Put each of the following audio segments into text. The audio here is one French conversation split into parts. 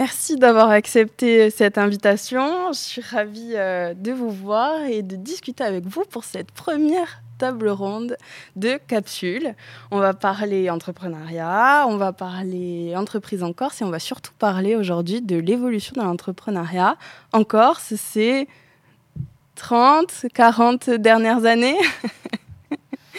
Merci d'avoir accepté cette invitation. Je suis ravie euh, de vous voir et de discuter avec vous pour cette première table ronde de capsules. On va parler entrepreneuriat, on va parler entreprise en Corse et on va surtout parler aujourd'hui de l'évolution de l'entrepreneuriat en Corse. C'est 30, 40 dernières années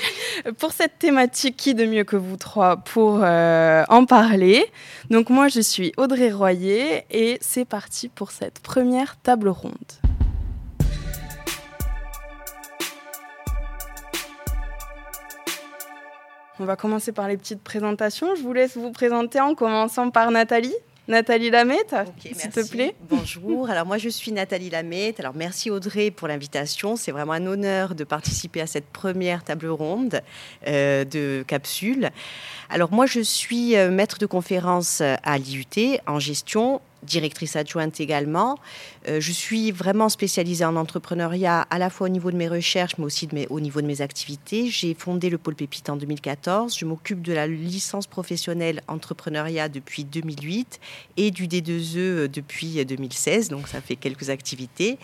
pour cette thématique, qui de mieux que vous trois pour euh, en parler? Donc moi, je suis Audrey Royer et c'est parti pour cette première table ronde. On va commencer par les petites présentations. Je vous laisse vous présenter en commençant par Nathalie. Nathalie Lamette, s'il te plaît. Bonjour. Alors moi je suis Nathalie Lamette. Alors merci Audrey pour l'invitation. C'est vraiment un honneur de participer à cette première table ronde euh, de capsules. Alors moi je suis euh, maître de conférence à l'IUT en gestion directrice adjointe également. Euh, je suis vraiment spécialisée en entrepreneuriat à la fois au niveau de mes recherches, mais aussi au niveau de mes activités. J'ai fondé le pôle Pépite en 2014. Je m'occupe de la licence professionnelle entrepreneuriat depuis 2008 et du D2E euh, depuis 2016. Donc ça fait quelques activités.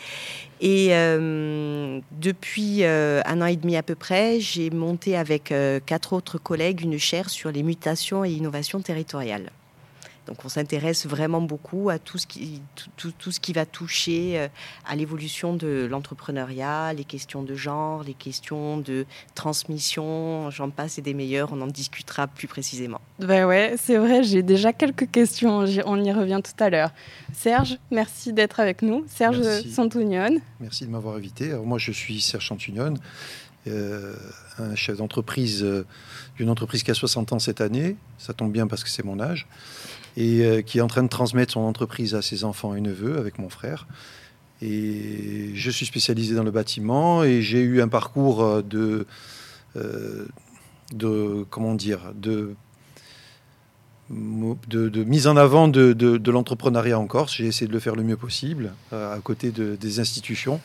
Et euh, depuis un an et demi à peu près, j'ai monté avec quatre autres collègues une chaire sur les mutations et innovations territoriales. Donc on s'intéresse vraiment beaucoup à tout ce qui, tout, tout, ce qui va toucher euh, à l'évolution de l'entrepreneuriat, les questions de genre, les questions de transmission, j'en passe et des meilleurs, on en discutera plus précisément. Ben ouais, c'est vrai, j'ai déjà quelques questions, on y revient tout à l'heure. Serge, merci d'être avec nous. Serge Santunion. Merci de m'avoir invité. Alors moi je suis Serge Santunion. Euh, un chef d'entreprise euh, d'une entreprise qui a 60 ans cette année. Ça tombe bien parce que c'est mon âge et euh, qui est en train de transmettre son entreprise à ses enfants et neveux avec mon frère. Et je suis spécialisé dans le bâtiment et j'ai eu un parcours euh, de, euh, de comment dire, de, de, mise en avant de, de l'entrepreneuriat en Corse. J'ai essayé de le faire le mieux possible à côté des institutions.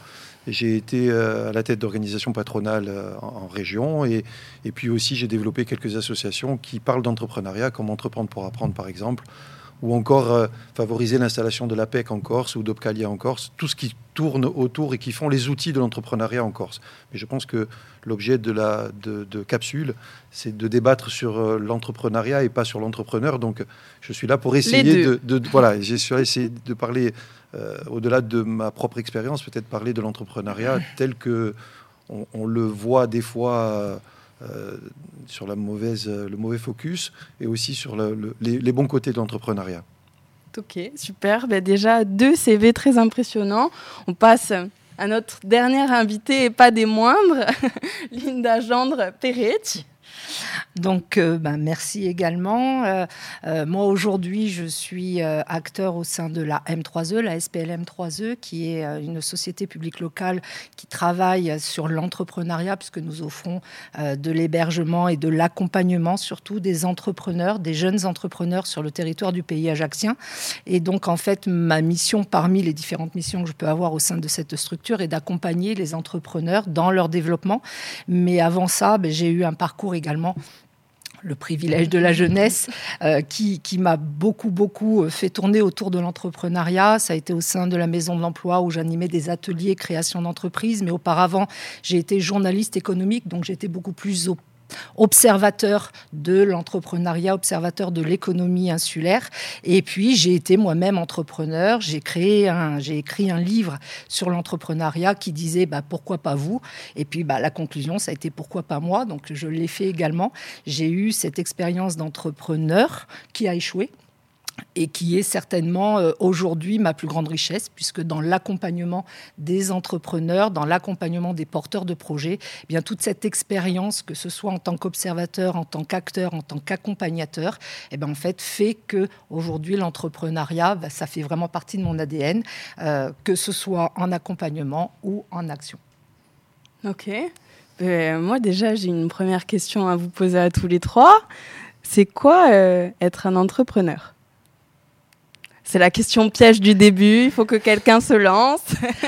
J'ai été à la tête d'organisations patronales en, région et, et, puis aussi j'ai développé quelques associations qui parlent d'entrepreneuriat, comme Entreprendre pour apprendre par exemple, ou encore euh, favoriser l'installation de l'APEC en Corse ou d'Opcalia en Corse, tout ce qui tourne autour et qui font les outils de l'entrepreneuriat en Corse. Mais je pense que l'objet de la de, capsule, c'est de débattre sur euh, l'entrepreneuriat et pas sur l'entrepreneur. Donc, je suis là pour essayer de, voilà, j'ai essayé de parler euh, au-delà de ma propre expérience, peut-être parler de l'entrepreneuriat tel que on, le voit des fois. Euh, sur la mauvaise, euh, le mauvais focus et aussi sur les, bons côtés de l'entrepreneuriat. Ok, super. Ben déjà, deux CV très impressionnants. On passe à notre dernière invitée et pas des moindres, Linda Gendre Peretti. Donc, euh, ben, merci également. Euh, euh, moi, aujourd'hui, je suis acteur au sein de la M3E, la SPLM 3E, qui est une société publique locale qui travaille sur l'entrepreneuriat, puisque nous offrons de l'hébergement et de l'accompagnement, surtout des entrepreneurs, des jeunes entrepreneurs sur le territoire du pays ajaxien. Et donc, en fait, ma mission, parmi les différentes missions que je peux avoir au sein de cette structure, est d'accompagner les entrepreneurs dans leur développement. Mais avant ça, ben, j'ai eu un parcours également le privilège de la jeunesse, euh, qui, m'a beaucoup, beaucoup euh, fait tourner autour de l'entrepreneuriat. Ça a été au sein de la Maison de l'Emploi où j'animais des ateliers création d'entreprise. Mais auparavant, j'ai été journaliste économique, donc j'étais beaucoup plus au observateur de l'entrepreneuriat, observateur de l'économie insulaire. Et puis, j'ai été moi-même entrepreneur. J'ai créé un, j'ai écrit un livre sur l'entrepreneuriat qui disait bah, pourquoi pas vous? Et puis, bah, la conclusion, ça a été pourquoi pas moi? Donc, je l'ai fait également. J'ai eu cette expérience d'entrepreneur qui a échoué et qui est certainement euh, aujourd'hui ma plus grande richesse, puisque dans l'accompagnement des entrepreneurs, dans l'accompagnement des porteurs de projets, eh bien toute cette expérience, que ce soit en tant qu'observateur, en tant qu'acteur, en tant qu'accompagnateur, eh bien en fait fait que aujourd'hui l'entrepreneuriat, bah, ça fait vraiment partie de mon ADN, euh, que ce soit en accompagnement ou en action. Ok. Euh, moi déjà, j'ai une première question à vous poser à tous les trois. C'est quoi être un entrepreneur? C'est la question piège du début. Il faut que quelqu'un se lance.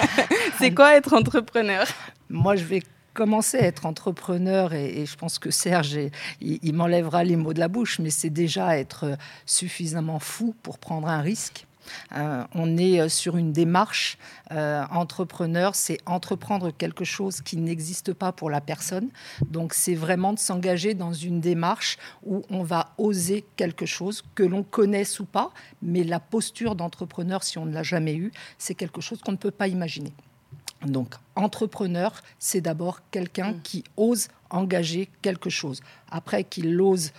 c'est quoi être entrepreneur? Moi, je vais commencer à être entrepreneur et, je pense que Serge, il, m'enlèvera les mots de la bouche, mais c'est déjà être suffisamment fou pour prendre un risque. On est sur une démarche entrepreneur, c'est entreprendre quelque chose qui n'existe pas pour la personne. Donc c'est vraiment de s'engager dans une démarche où on va oser quelque chose que l'on connaisse ou pas, mais la posture d'entrepreneur, si on ne l'a jamais eu, c'est quelque chose qu'on ne peut pas imaginer. Donc, entrepreneur, c'est d'abord quelqu'un mm. qui ose engager quelque chose. Après qu'il l'ose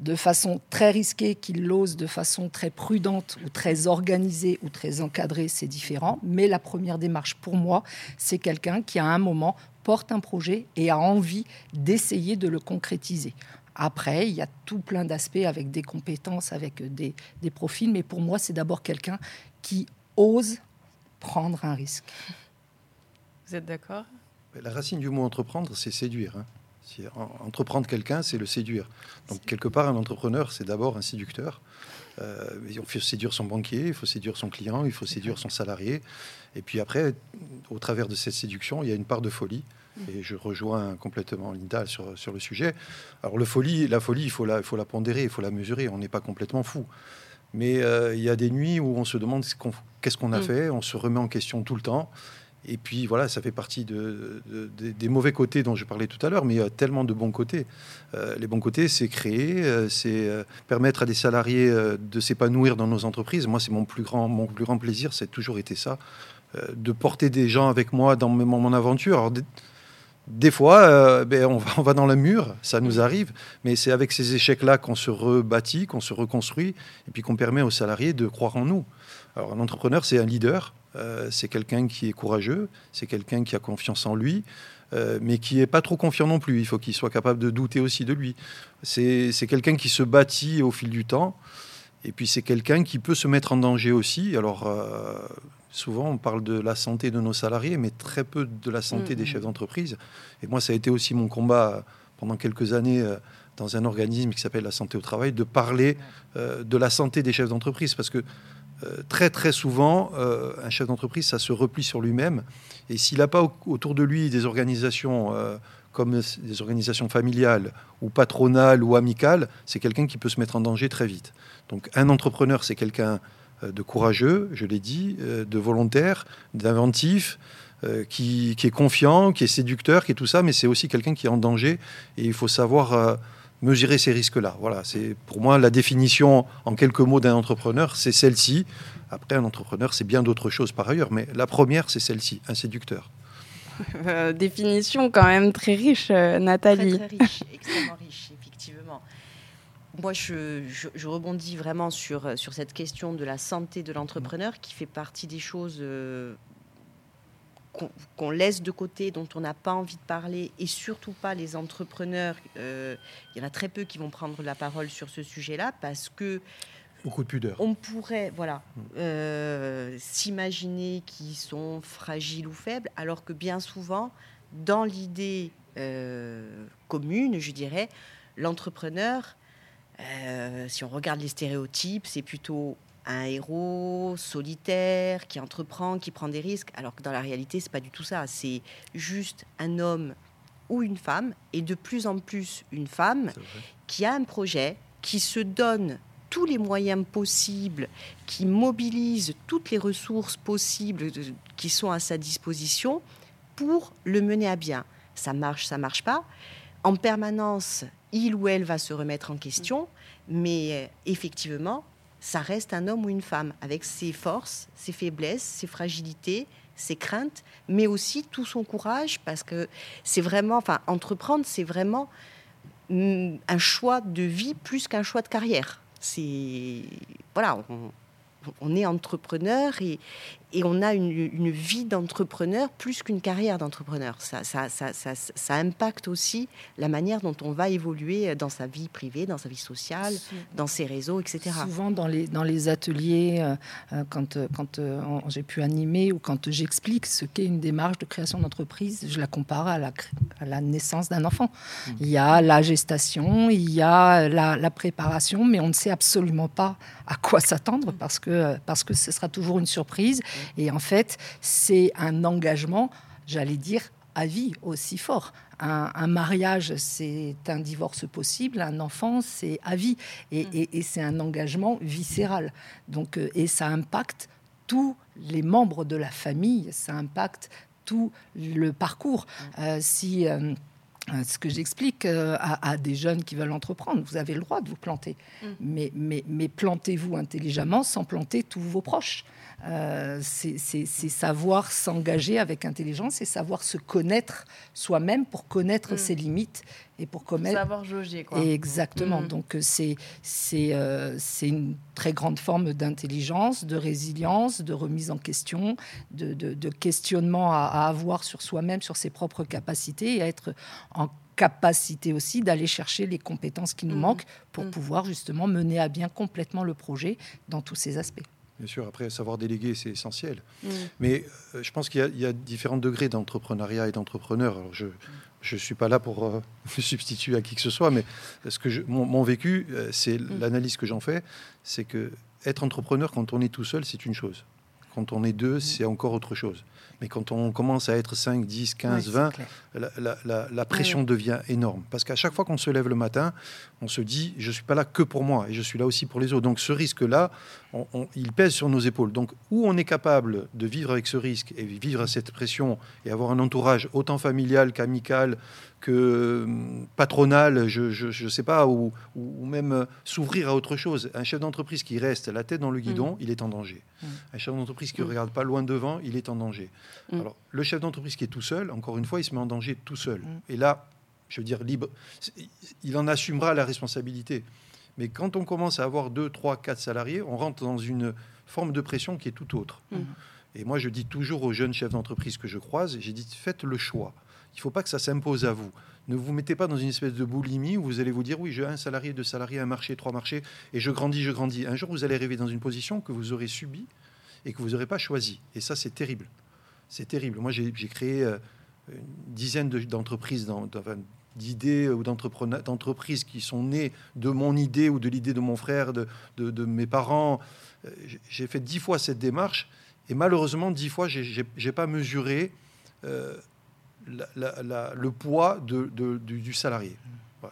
de façon très risquée, qu'il l'ose de façon très prudente ou très organisée ou très encadrée, c'est différent. Mais la première démarche pour moi, c'est quelqu'un qui à un moment porte un projet et a envie d'essayer de le concrétiser. Après, il y a tout plein d'aspects avec des compétences, avec des, des profils, mais pour moi, c'est d'abord quelqu'un qui ose prendre un risque. Vous êtes d'accord? La racine du mot entreprendre, c'est séduire. Hein. Entreprendre quelqu'un, c'est le séduire. Donc, quelque part, un entrepreneur, c'est d'abord un séducteur. Euh, il faut séduire son banquier, il faut séduire son client, il faut séduire son salarié. Et puis après, au travers de cette séduction, il y a une part de folie. Et je rejoins complètement Linda sur, sur le sujet. Alors, le folie, la folie, il faut la, il faut la pondérer, il faut la mesurer. On n'est pas complètement fou. Mais euh, il y a des nuits où on se demande qu'est-ce qu'on a mm. fait, on se remet en question tout le temps. Et puis voilà, ça fait partie de, des mauvais côtés dont je parlais tout à l'heure, mais il y a tellement de bons côtés. Euh, les bons côtés, c'est créer, euh, c'est euh, permettre à des salariés de s'épanouir dans nos entreprises. Moi, c'est mon plus grand, mon plus grand plaisir, c'est toujours été ça, de porter des gens avec moi dans mon, mon aventure. des, fois, ben, on, va, on, va, dans le mur, ça nous arrive, mais c'est avec ces échecs-là qu'on se rebâtit, qu'on se reconstruit, et puis qu'on permet aux salariés de croire en nous. Alors, un entrepreneur, c'est un leader, euh, c'est quelqu'un qui est courageux, c'est quelqu'un qui a confiance en lui, euh, mais qui n'est pas trop confiant non plus. Il faut qu'il soit capable de douter aussi de lui. C'est quelqu'un qui se bâtit au fil du temps, et puis c'est quelqu'un qui peut se mettre en danger aussi. Alors, euh, souvent, on parle de la santé de nos salariés, mais très peu de la santé des mm, chefs d'entreprise. Et moi, ça a été aussi mon combat pendant quelques années dans un organisme qui s'appelle la santé au travail, de parler de la santé des chefs d'entreprise, parce que très très souvent, euh, un chef d'entreprise, ça se replie sur lui-même. Et s'il n'a pas autour de lui des organisations euh, comme des organisations familiales ou patronales ou amicales, c'est quelqu'un qui peut se mettre en danger très vite. Donc un entrepreneur, c'est quelqu'un de courageux, je l'ai dit, de volontaire, d'inventif, qui, est confiant, qui est séducteur, qui est tout ça, mais c'est aussi quelqu'un qui est en danger. Et il faut savoir mesurer ces risques-là. Voilà, c'est pour moi la définition en quelques mots d'un entrepreneur, c'est celle-ci. Après, un entrepreneur, c'est bien d'autres choses par ailleurs, mais la première, c'est celle-ci, un séducteur. Euh, définition quand même très riche, euh, Nathalie. Très, riche, extrêmement riche, effectivement. Moi, je, rebondis vraiment sur, sur cette question de la santé de l'entrepreneur qui fait partie des choses euh, qu'on laisse de côté, dont on n'a pas envie de parler, et surtout pas les entrepreneurs. Euh, il y en a très peu qui vont prendre la parole sur ce sujet-là parce que beaucoup de pudeur. On pourrait, voilà, mm. euh, s'imaginer qu'ils sont fragiles ou faibles, alors que bien souvent, dans l'idée euh, commune, je dirais, l'entrepreneur, si on regarde les stéréotypes, c'est plutôt un héros solitaire qui entreprend, qui prend des risques, alors que dans la réalité, c'est pas du tout ça. C'est juste un homme ou une femme, et de plus en plus une femme, qui a un projet, qui se donne tous les moyens possibles, qui mobilise toutes les ressources possibles qui sont à sa disposition pour le mener à bien. Ça marche, ça marche pas. En permanence, il ou elle va se remettre en question, mais euh, effectivement, ça reste un homme ou une femme avec ses forces, ses faiblesses, ses fragilités, ses craintes, mais aussi tout son courage, parce que c'est vraiment, enfin, entreprendre, c'est vraiment mm, un choix de vie plus qu'un choix de carrière. C'est voilà, on, est entrepreneur et, et on a une, vie d'entrepreneur plus qu'une carrière d'entrepreneur. Ça ça, ça, ça, impacte aussi la manière dont on va évoluer dans sa vie privée, dans sa vie sociale, dans ses réseaux, etc. Souvent dans les, dans les ateliers, euh, euh, quand, euh, quand j'ai pu animer ou quand j'explique ce qu'est une démarche de création d'entreprise, je la compare à la, à la naissance d'un enfant. Mmh. Il y a la gestation, il y a la, la, préparation, mais on ne sait absolument pas à quoi s'attendre parce que, parce que ce sera toujours une surprise et en fait, c'est un engagement, j'allais dire, à vie aussi fort. un, mariage, c'est un divorce possible, un enfant, c'est à vie. Et, mm. et c'est un engagement viscéral. Donc, et ça impacte tous les membres de la famille, ça impacte tout le parcours. Mm. Euh, si euh, euh, ce que j'explique à, des jeunes qui veulent entreprendre, vous avez le droit de vous planter, mm. mais, mais, mais plantez-vous intelligemment sans planter tous vos proches. Euh, c'est savoir s'engager avec intelligence, c'est savoir se connaître soi-même pour connaître mm. ses limites et pour connaître. Savoir jauger, quoi. Exactement. Mm. Donc, euh, c'est euh, c'est une très grande forme d'intelligence, de résilience, de remise en question, de, de, questionnement à, à, avoir sur soi-même, sur ses propres capacités et à être en capacité aussi d'aller chercher les compétences qui nous mm. manquent pour pouvoir justement mener à bien complètement le projet dans tous ses aspects. Bien sûr, après, savoir déléguer, c'est essentiel. Mm. Mais euh, je pense qu'il y, a différents degrés d'entrepreneuriat et d'entrepreneur. Alors, je ne suis pas là pour euh, me substituer à qui que ce soit, mais ce que je, mon, vécu, euh, c'est mm. l'analyse que j'en fais, c'est que être entrepreneur quand on est tout seul, c'est une chose. Quand on est deux, mm. c'est encore autre chose. Mais quand on commence à être 5, 10, 15, 20, la, pression devient énorme. Parce qu'à chaque fois qu'on se lève le matin, on se dit, je ne suis pas là que pour moi, et je suis là aussi pour les autres. Donc ce risque-là, il pèse sur nos épaules. Donc où on est capable de vivre avec ce risque et vivre cette pression et avoir un entourage autant familial qu'amical, que hum, patronal, je ne sais pas, ou, même s'ouvrir à autre chose. Un chef d'entreprise qui reste la tête dans le guidon, mmh. il est en danger. Mmh. Un chef d'entreprise qui ne mmh. regarde pas loin devant, il est en danger. Alors, le chef d'entreprise qui est tout seul, encore une fois, il se met en danger tout seul. Et là, je veux dire, libre, il en assumera la responsabilité. Mais quand on commence à avoir 2, 3, 4 salariés, on rentre dans une forme de pression qui est tout autre. Et moi, je dis toujours aux jeunes chefs d'entreprise que je croise, j'ai dit, faites le choix. Il ne faut pas que ça s'impose à vous. Ne vous mettez pas dans une espèce de boulimie où vous allez vous dire oui, j'ai un salarié, deux salariés, un marché, trois marchés, et je grandis, je grandis. Un jour, vous allez arriver dans une position que vous aurez subie et que vous n'aurez pas choisie. Et ça, c'est terrible. C'est terrible. Moi, j'ai créé euh, une dizaine d'entreprises, d'idées ou d'entreprises qui sont nées de mon idée ou de l'idée de mon frère, de, de, mes parents. Euh, j'ai fait dix fois cette démarche et malheureusement, dix fois, j'ai n'ai pas mesuré euh, le poids de, du, salarié.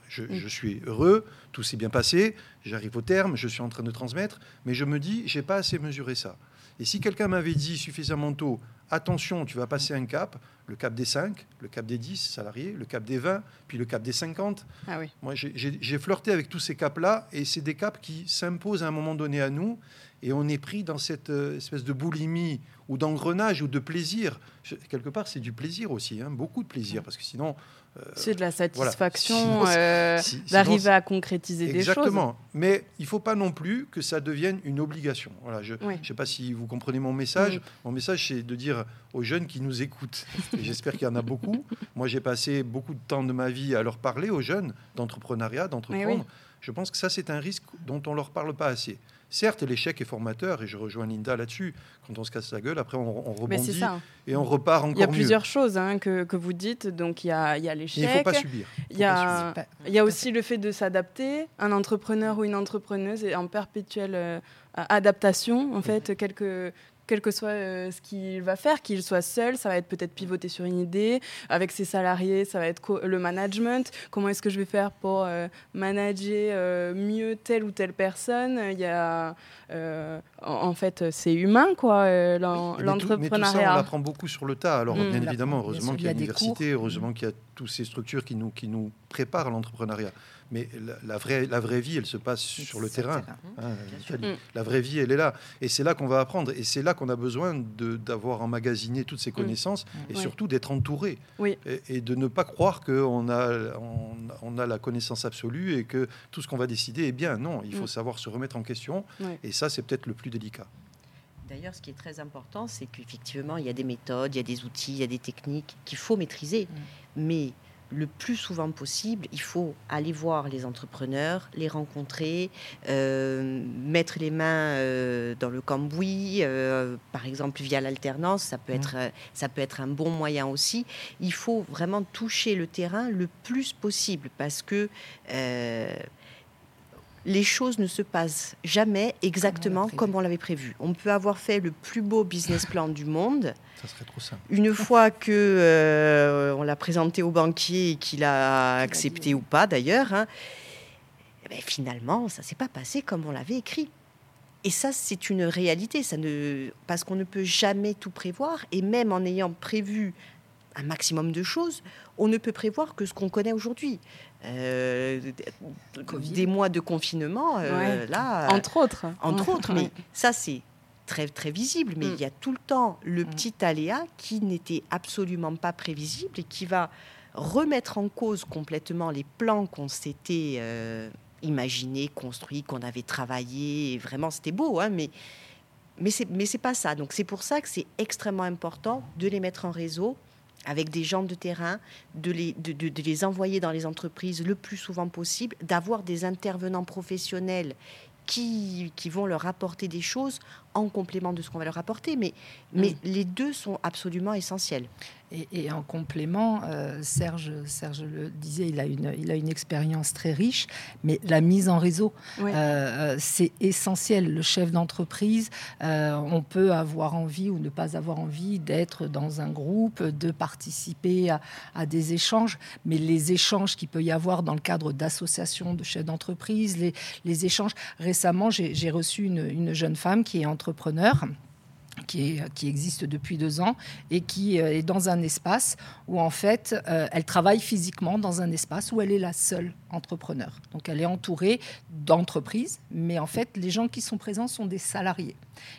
Je, je, suis heureux, tout s'est bien passé, j'arrive au terme, je suis en train de transmettre, mais je me dis, j'ai pas assez mesuré ça. Et si quelqu'un m'avait dit suffisamment tôt, attention, tu vas passer un cap, le cap des 5, le cap des 10 salariés, le cap des 20, puis le cap des 50. Ah oui. Moi, j'ai flirté avec tous ces caps-là, et c'est des caps qui s'imposent à un moment donné à nous, et on est pris dans cette euh, espèce de boulimie ou d'engrenage ou de plaisir. quelque part, c'est du plaisir aussi, hein, beaucoup de plaisir, parce que sinon... Euh, c'est de la satisfaction euh, d'arriver à concrétiser des choses. Exactement. Mais il ne faut pas non plus que ça devienne une obligation. Voilà, je ne sais pas si vous comprenez mon message. Mon message, c'est de dire aux jeunes qui nous écoutent, j'espère qu'il y en a beaucoup. Moi, j'ai passé beaucoup de temps de ma vie à leur parler aux jeunes d'entrepreneuriat, d'entreprendre. Je pense que ça, c'est un risque dont on ne leur parle pas assez. Certes, l'échec est formateur, et je rejoins Linda là-dessus. Quand on se casse la gueule, après, on, rebondit et on repart encore mieux. Il y a plusieurs choses hein, que, que, vous dites. Donc, il y a, il y a l'échec. Il ne faut pas subir. Il y, a, il y a aussi le fait de s'adapter. Un entrepreneur ou une entrepreneuse est en perpétuelle euh, adaptation, en fait, quelques quel que soit euh, ce qu'il va faire, qu'il soit seul, ça va être peut-être pivoter sur une idée. Avec ses salariés, ça va être le management. Comment est-ce que je vais faire pour euh, manager euh, mieux telle ou telle personne? Il y a, en, fait, c'est humain, quoi, l'entrepreneuriat. Mais, tout ça, on apprend beaucoup sur le tas. Alors, mm. bien évidemment, heureusement qu'il y a l'université, heureusement qu'il y a toutes ces structures qui nous, qui nous préparent à l'entrepreneuriat. Mais la, vraie, la vraie vie, elle se passe sur le terrain. Hein, mm. La vraie vie, elle est là. Et c'est là qu'on va apprendre. Et c'est là qu'on a besoin d'avoir emmagasiné toutes ces mm. connaissances et surtout d'être entouré. Et, de ne pas croire qu'on a, on, a la connaissance absolue et que tout ce qu'on va décider est bien. Non, il faut mm. savoir se remettre en question. Et ça, c'est peut-être le plus délicat. D'ailleurs, ce qui est très important, c'est qu'effectivement, il y a des méthodes, il y a des outils, il y a des techniques qu'il faut maîtriser. Mais le plus souvent possible, il faut aller voir les entrepreneurs, les rencontrer, euh, mettre les mains euh, dans le cambouis, euh, par exemple via l'alternance, ça peut mmh. être ça peut être un bon moyen aussi. Il faut vraiment toucher le terrain le plus possible parce que les choses ne se passent jamais exactement comme on l'avait prévu. On peut avoir fait le plus beau business plan du monde. Ça serait trop simple. Une fois que euh, on l'a présenté au banquier et qu'il a accepté ou pas d'ailleurs, hein, eh ben, finalement, ça s'est pas passé comme on l'avait écrit. Et ça, c'est une réalité, ça ne... parce qu'on ne peut jamais tout prévoir, et même en ayant prévu un maximum de choses, on ne peut prévoir que ce qu'on connaît aujourd'hui. Euh, des mois de confinement, euh, là, entre autres, entre autres, mais ça c'est très très visible. Mais mm. il y a tout le temps le mm. petit aléa qui n'était absolument pas prévisible et qui va remettre en cause complètement les plans qu'on s'était euh, imaginés, construits, qu'on avait travaillé. vraiment, c'était beau, hein, mais mais c'est mais c'est pas ça. Donc c'est pour ça que c'est extrêmement important de les mettre en réseau avec des gens de terrain, de les, envoyer dans les entreprises le plus souvent possible, d'avoir des intervenants professionnels qui, vont leur apporter des choses en complément de ce qu'on va leur apporter. Mais, mais mm. les deux sont absolument essentiels. Et, en complément, euh, Serge, Serge le disait, il a, une, il a une expérience très riche, mais la mise en réseau, euh, euh, c'est essentiel. Le chef d'entreprise, on peut avoir envie ou ne pas avoir envie d'être dans un groupe, de participer à, des échanges, mais les échanges qu'il peut y avoir dans le cadre d'associations de chefs d'entreprise, les, les, échanges. Récemment, j'ai reçu une, une jeune femme qui est entrepreneur qui, qui, existe depuis deux ans et qui euh, est dans un espace où en fait euh, elle travaille physiquement dans un espace où elle est la seule entrepreneur. Donc elle est entourée d'entreprises, mais en fait les gens qui sont présents sont des salariés.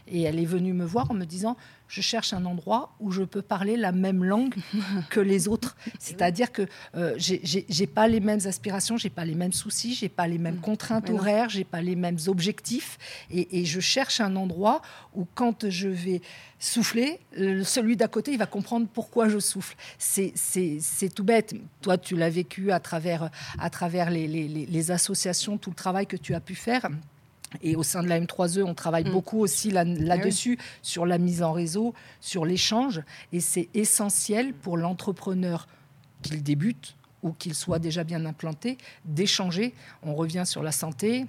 Et elle est venue me voir en me disant je cherche un endroit où je peux parler la même langue que les autres. C'est-à-dire que euh, j'ai pas les mêmes aspirations, j'ai pas les mêmes soucis, j'ai pas les mêmes mm. contraintes horaires, j'ai pas les mêmes objectifs, et, et, je cherche un endroit où quand je vais souffler, celui d'à côté, il va comprendre pourquoi je souffle. C'est tout bête. Toi, tu l'as vécu à travers, à travers les, les, les associations, tout le travail que tu as pu faire. Et au sein de la M3E, on travaille mm. beaucoup aussi là-dessus, sur la mise en réseau, sur l'échange. Et c'est essentiel pour l'entrepreneur qu'il débute ou qu'il soit déjà bien implanté, d'échanger. On revient sur la santé,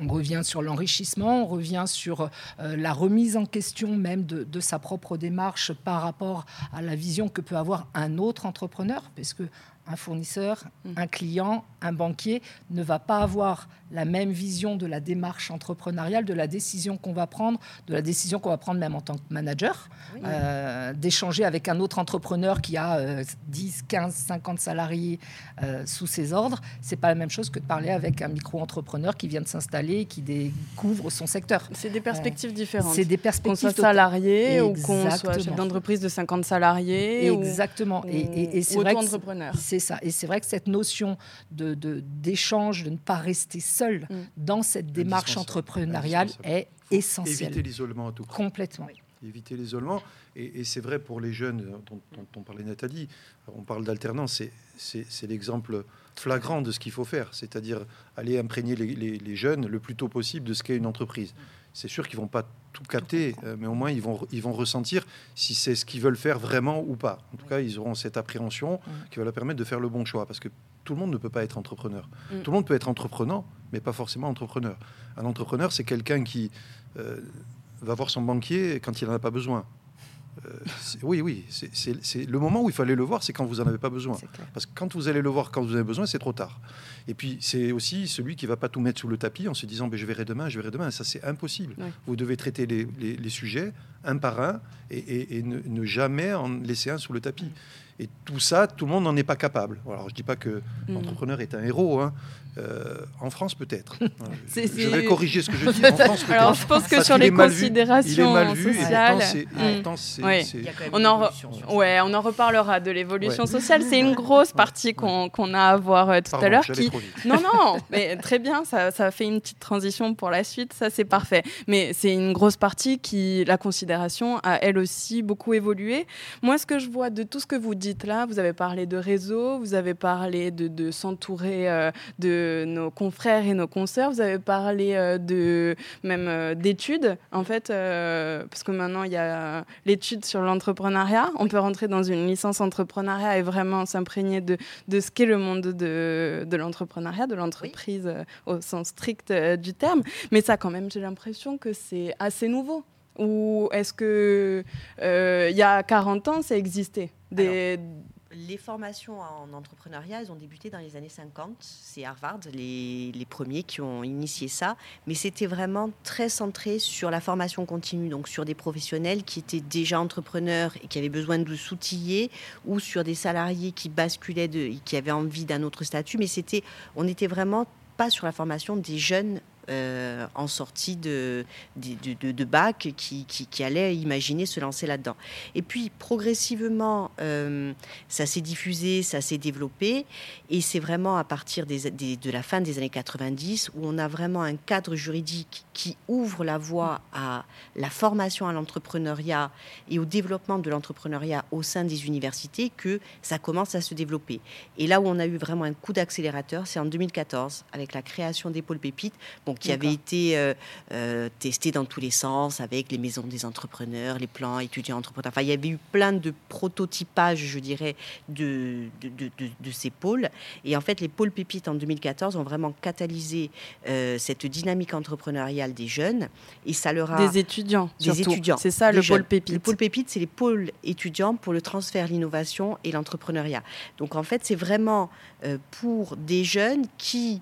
on revient sur l'enrichissement, on revient sur euh, la remise en question même de, de, sa propre démarche par rapport à la vision que peut avoir un autre entrepreneur, parce que un fournisseur, mm. un client, un banquier ne va pas avoir la même vision de la démarche entrepreneuriale, de la décision qu'on va prendre, de la décision qu'on va prendre même en tant que manager, euh, d'échanger avec un autre entrepreneur qui a 10, 15, 50 salariés euh, sous ses ordres. C'est pas la même chose que de parler avec un micro-entrepreneur qui vient de s'installer, qui découvre son secteur. C'est des perspectives différentes. C'est des perspectives. Qu'on soit salarié ou qu'on soit chef d'entreprise de 50 salariés. Exactement. et, et, et c'est vrai c'est ça. Et c'est vrai que cette notion de, d'échange, de, ne pas rester seul mm. dans cette démarche entrepreneuriale est essentielle. Éviter l'isolement à tout prix. Complètement. Éviter l'isolement. Et, c'est vrai pour les jeunes dont, on parlait Nathalie, on parle d'alternance, c'est, l'exemple flagrant de ce qu'il faut faire, c'est-à-dire aller imprégner les, les, jeunes le plus tôt possible de ce qu'est une entreprise c'est sûr qu'ils vont pas tout capter, euh, mais au moins ils vont, ils vont ressentir si c'est ce qu'ils veulent faire vraiment ou pas. En tout cas, ils auront cette appréhension qui va leur permettre de faire le bon choix, parce que tout le monde ne peut pas être entrepreneur. Mm. Tout le monde peut être entreprenant, mais pas forcément entrepreneur. Un entrepreneur, c'est quelqu'un qui euh, va voir son banquier quand il n'en a pas besoin. Euh, oui, oui, c'est le moment où il fallait le voir, c'est quand vous n'en avez pas besoin. Parce que quand vous allez le voir quand vous avez besoin, c'est trop tard. Et puis, c'est aussi celui qui va pas tout mettre sous le tapis en se disant ben, je verrai demain, je verrai demain. Ça, c'est impossible. Vous devez traiter les, sujets un par un et, ne, jamais en laisser un sous le tapis. Et tout ça, tout le monde n'en est pas capable. Alors, je dis pas que mm. l'entrepreneur est un héros. Hein. Euh, en France, peut-être. je vais corriger ce que je dis. En France, Alors, je pense que sur les considérations sociales, on en, ouais, on en reparlera de l'évolution sociale. C'est une grosse partie qu'on a à voir euh, tout à l'heure. Qui... Non, non, mais très bien. Ça, ça fait une petite transition pour la suite. Ça, c'est parfait. Mais c'est une grosse partie qui la considère fédération a elle aussi beaucoup évolué. Moi, ce que je vois de tout ce que vous dites là, vous avez parlé de réseau, vous avez parlé de, s'entourer euh, de nos confrères et nos consoeurs, vous avez parlé euh, de même d'études, en fait, parce que maintenant il y a l'étude sur l'entrepreneuriat. On peut rentrer dans une licence entrepreneuriat et vraiment s'imprégner de, de ce qu'est le monde de, de l'entrepreneuriat, de l'entreprise au sens strict du terme. Mais ça, quand même, j'ai l'impression que c'est assez nouveau. Ou est-ce que euh, il y a 40 ans, ça existait? Des... les formations en entrepreneuriat, elles ont débuté dans les années 50. C'est Harvard, les, premiers qui ont initié ça. Mais c'était vraiment très centré sur la formation continue, donc sur des professionnels qui étaient déjà entrepreneurs et qui avaient besoin de s'outiller, ou sur des salariés qui basculaient, de, qui avaient envie d'un autre statut. Mais c'était, on était vraiment pas sur la formation des jeunes euh, en sortie de, de, bac qui, qui, allait imaginer se lancer là-dedans. Et puis progressivement, euh, ça s'est diffusé, ça s'est développé, et c'est vraiment à partir de la fin des années 90 où on a vraiment un cadre juridique qui ouvre la voie à la formation à l'entrepreneuriat et au développement de l'entrepreneuriat au sein des universités que ça commence à se développer. Et là où on a eu vraiment un coup d'accélérateur, c'est en 2014 avec la création des pôles pépites qui avait été euh, euh, testé dans tous les sens avec les maisons des entrepreneurs, les plans étudiants entrepreneurs. Enfin, il y avait eu plein de prototypages, je dirais, de, de, ces pôles. Et en fait, les pôles pépites en 2014 ont vraiment catalysé euh, cette dynamique entrepreneuriale des jeunes. Et ça leur a... Des étudiants, Des étudiants. C'est ça, le pôle pépite. Le pôle pépite, c'est les pôles étudiants pour le transfert, l'innovation et l'entrepreneuriat. Donc, en fait, c'est vraiment pour des jeunes qui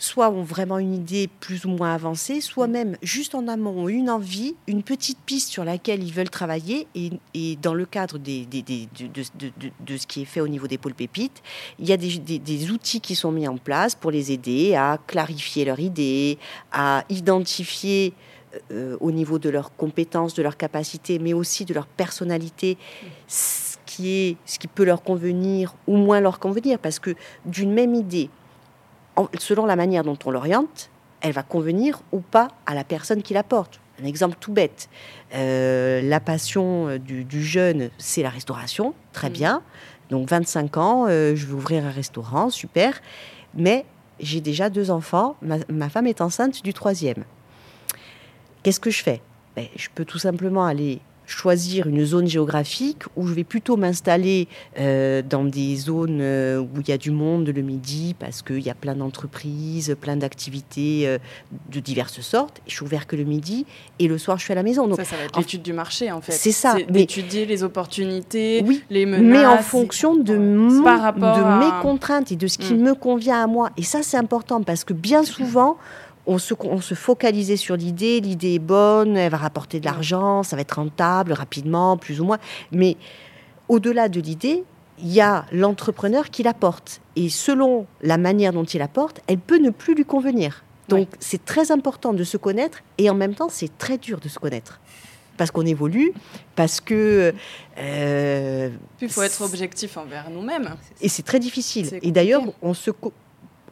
soit ont vraiment une idée plus ou moins avancée, soit mm. même juste en amont ont une envie, une petite piste sur laquelle ils veulent travailler. Et, dans le cadre des, de, ce qui est fait au niveau des pôles pépites, il y a des, outils qui sont mis en place pour les aider à clarifier leur idée, à identifier euh, au niveau de leurs compétences, de leurs capacités, mais aussi de leur personnalité, ce qui, est, ce qui peut leur convenir ou moins leur convenir. Parce que d'une même idée, selon la manière dont on l'oriente, elle va convenir ou pas à la personne qui la porte. Un exemple tout bête. Euh, la passion euh, du, jeune, c'est la restauration. Très mm. bien. Donc 25 ans, euh, je vais ouvrir un restaurant, super. Mais j'ai déjà deux enfants. Ma, femme est enceinte du troisième. Qu'est-ce que je fais? Ben, Je peux tout simplement aller choisir une zone géographique où je vais plutôt m'installer euh, dans des zones euh, où il y a du monde le midi parce qu'il y a plein d'entreprises, plein d'activités euh, de diverses sortes. Je suis ouvert que le midi et le soir je suis à la maison. Donc, ça, ça va être l'étude du marché en fait. C'est ça. D'étudier les opportunités, oui, les menaces. Mais en fonction de, mon, de mes contraintes et de ce qui mm. me convient à moi. Et ça c'est important parce que bien souvent on se, focalisait sur l'idée, l'idée est bonne, elle va rapporter de l'argent, ça va être rentable rapidement, plus ou moins. Mais au-delà de l'idée, il y a l'entrepreneur qui la porte. Et selon la manière dont il la porte, elle peut ne plus lui convenir. Donc c'est très important de se connaître et en même temps c'est très dur de se connaître. Parce qu'on évolue, parce que... Euh, il faut être objectif envers nous-mêmes. Et c'est très difficile. Et d'ailleurs, on se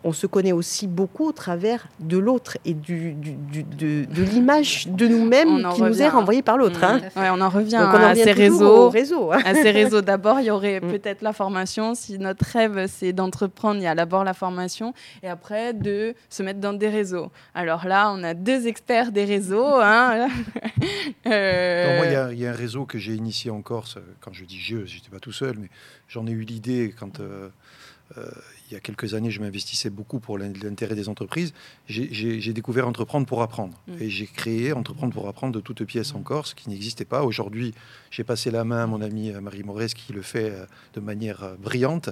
on se connaît aussi beaucoup au travers de l'autre et du, de, l'image de nous-mêmes qui nous est renvoyée par l'autre. Hein. on en revient à, ces réseaux. Hein. À ces réseaux. D'abord, il y aurait mm. peut-être la formation. Si notre rêve, c'est d'entreprendre, il y a d'abord la formation et après de se mettre dans des réseaux. Alors là, on a deux experts des réseaux. Hein. Euh, moi, il y, a un réseau que j'ai initié en Corse. Quand je dis je, j'étais pas tout seul, mais j'en ai eu l'idée quand... Euh, euh, il y a quelques années, je m'investissais beaucoup pour l'intérêt des entreprises. J'ai découvert Entreprendre pour apprendre. Mm. Et j'ai créé Entreprendre pour apprendre de toutes pièces en Corse, qui n'existait pas. Aujourd'hui, j'ai passé la main à mon ami euh, Marie Maurès, qui le fait euh, de manière brillante.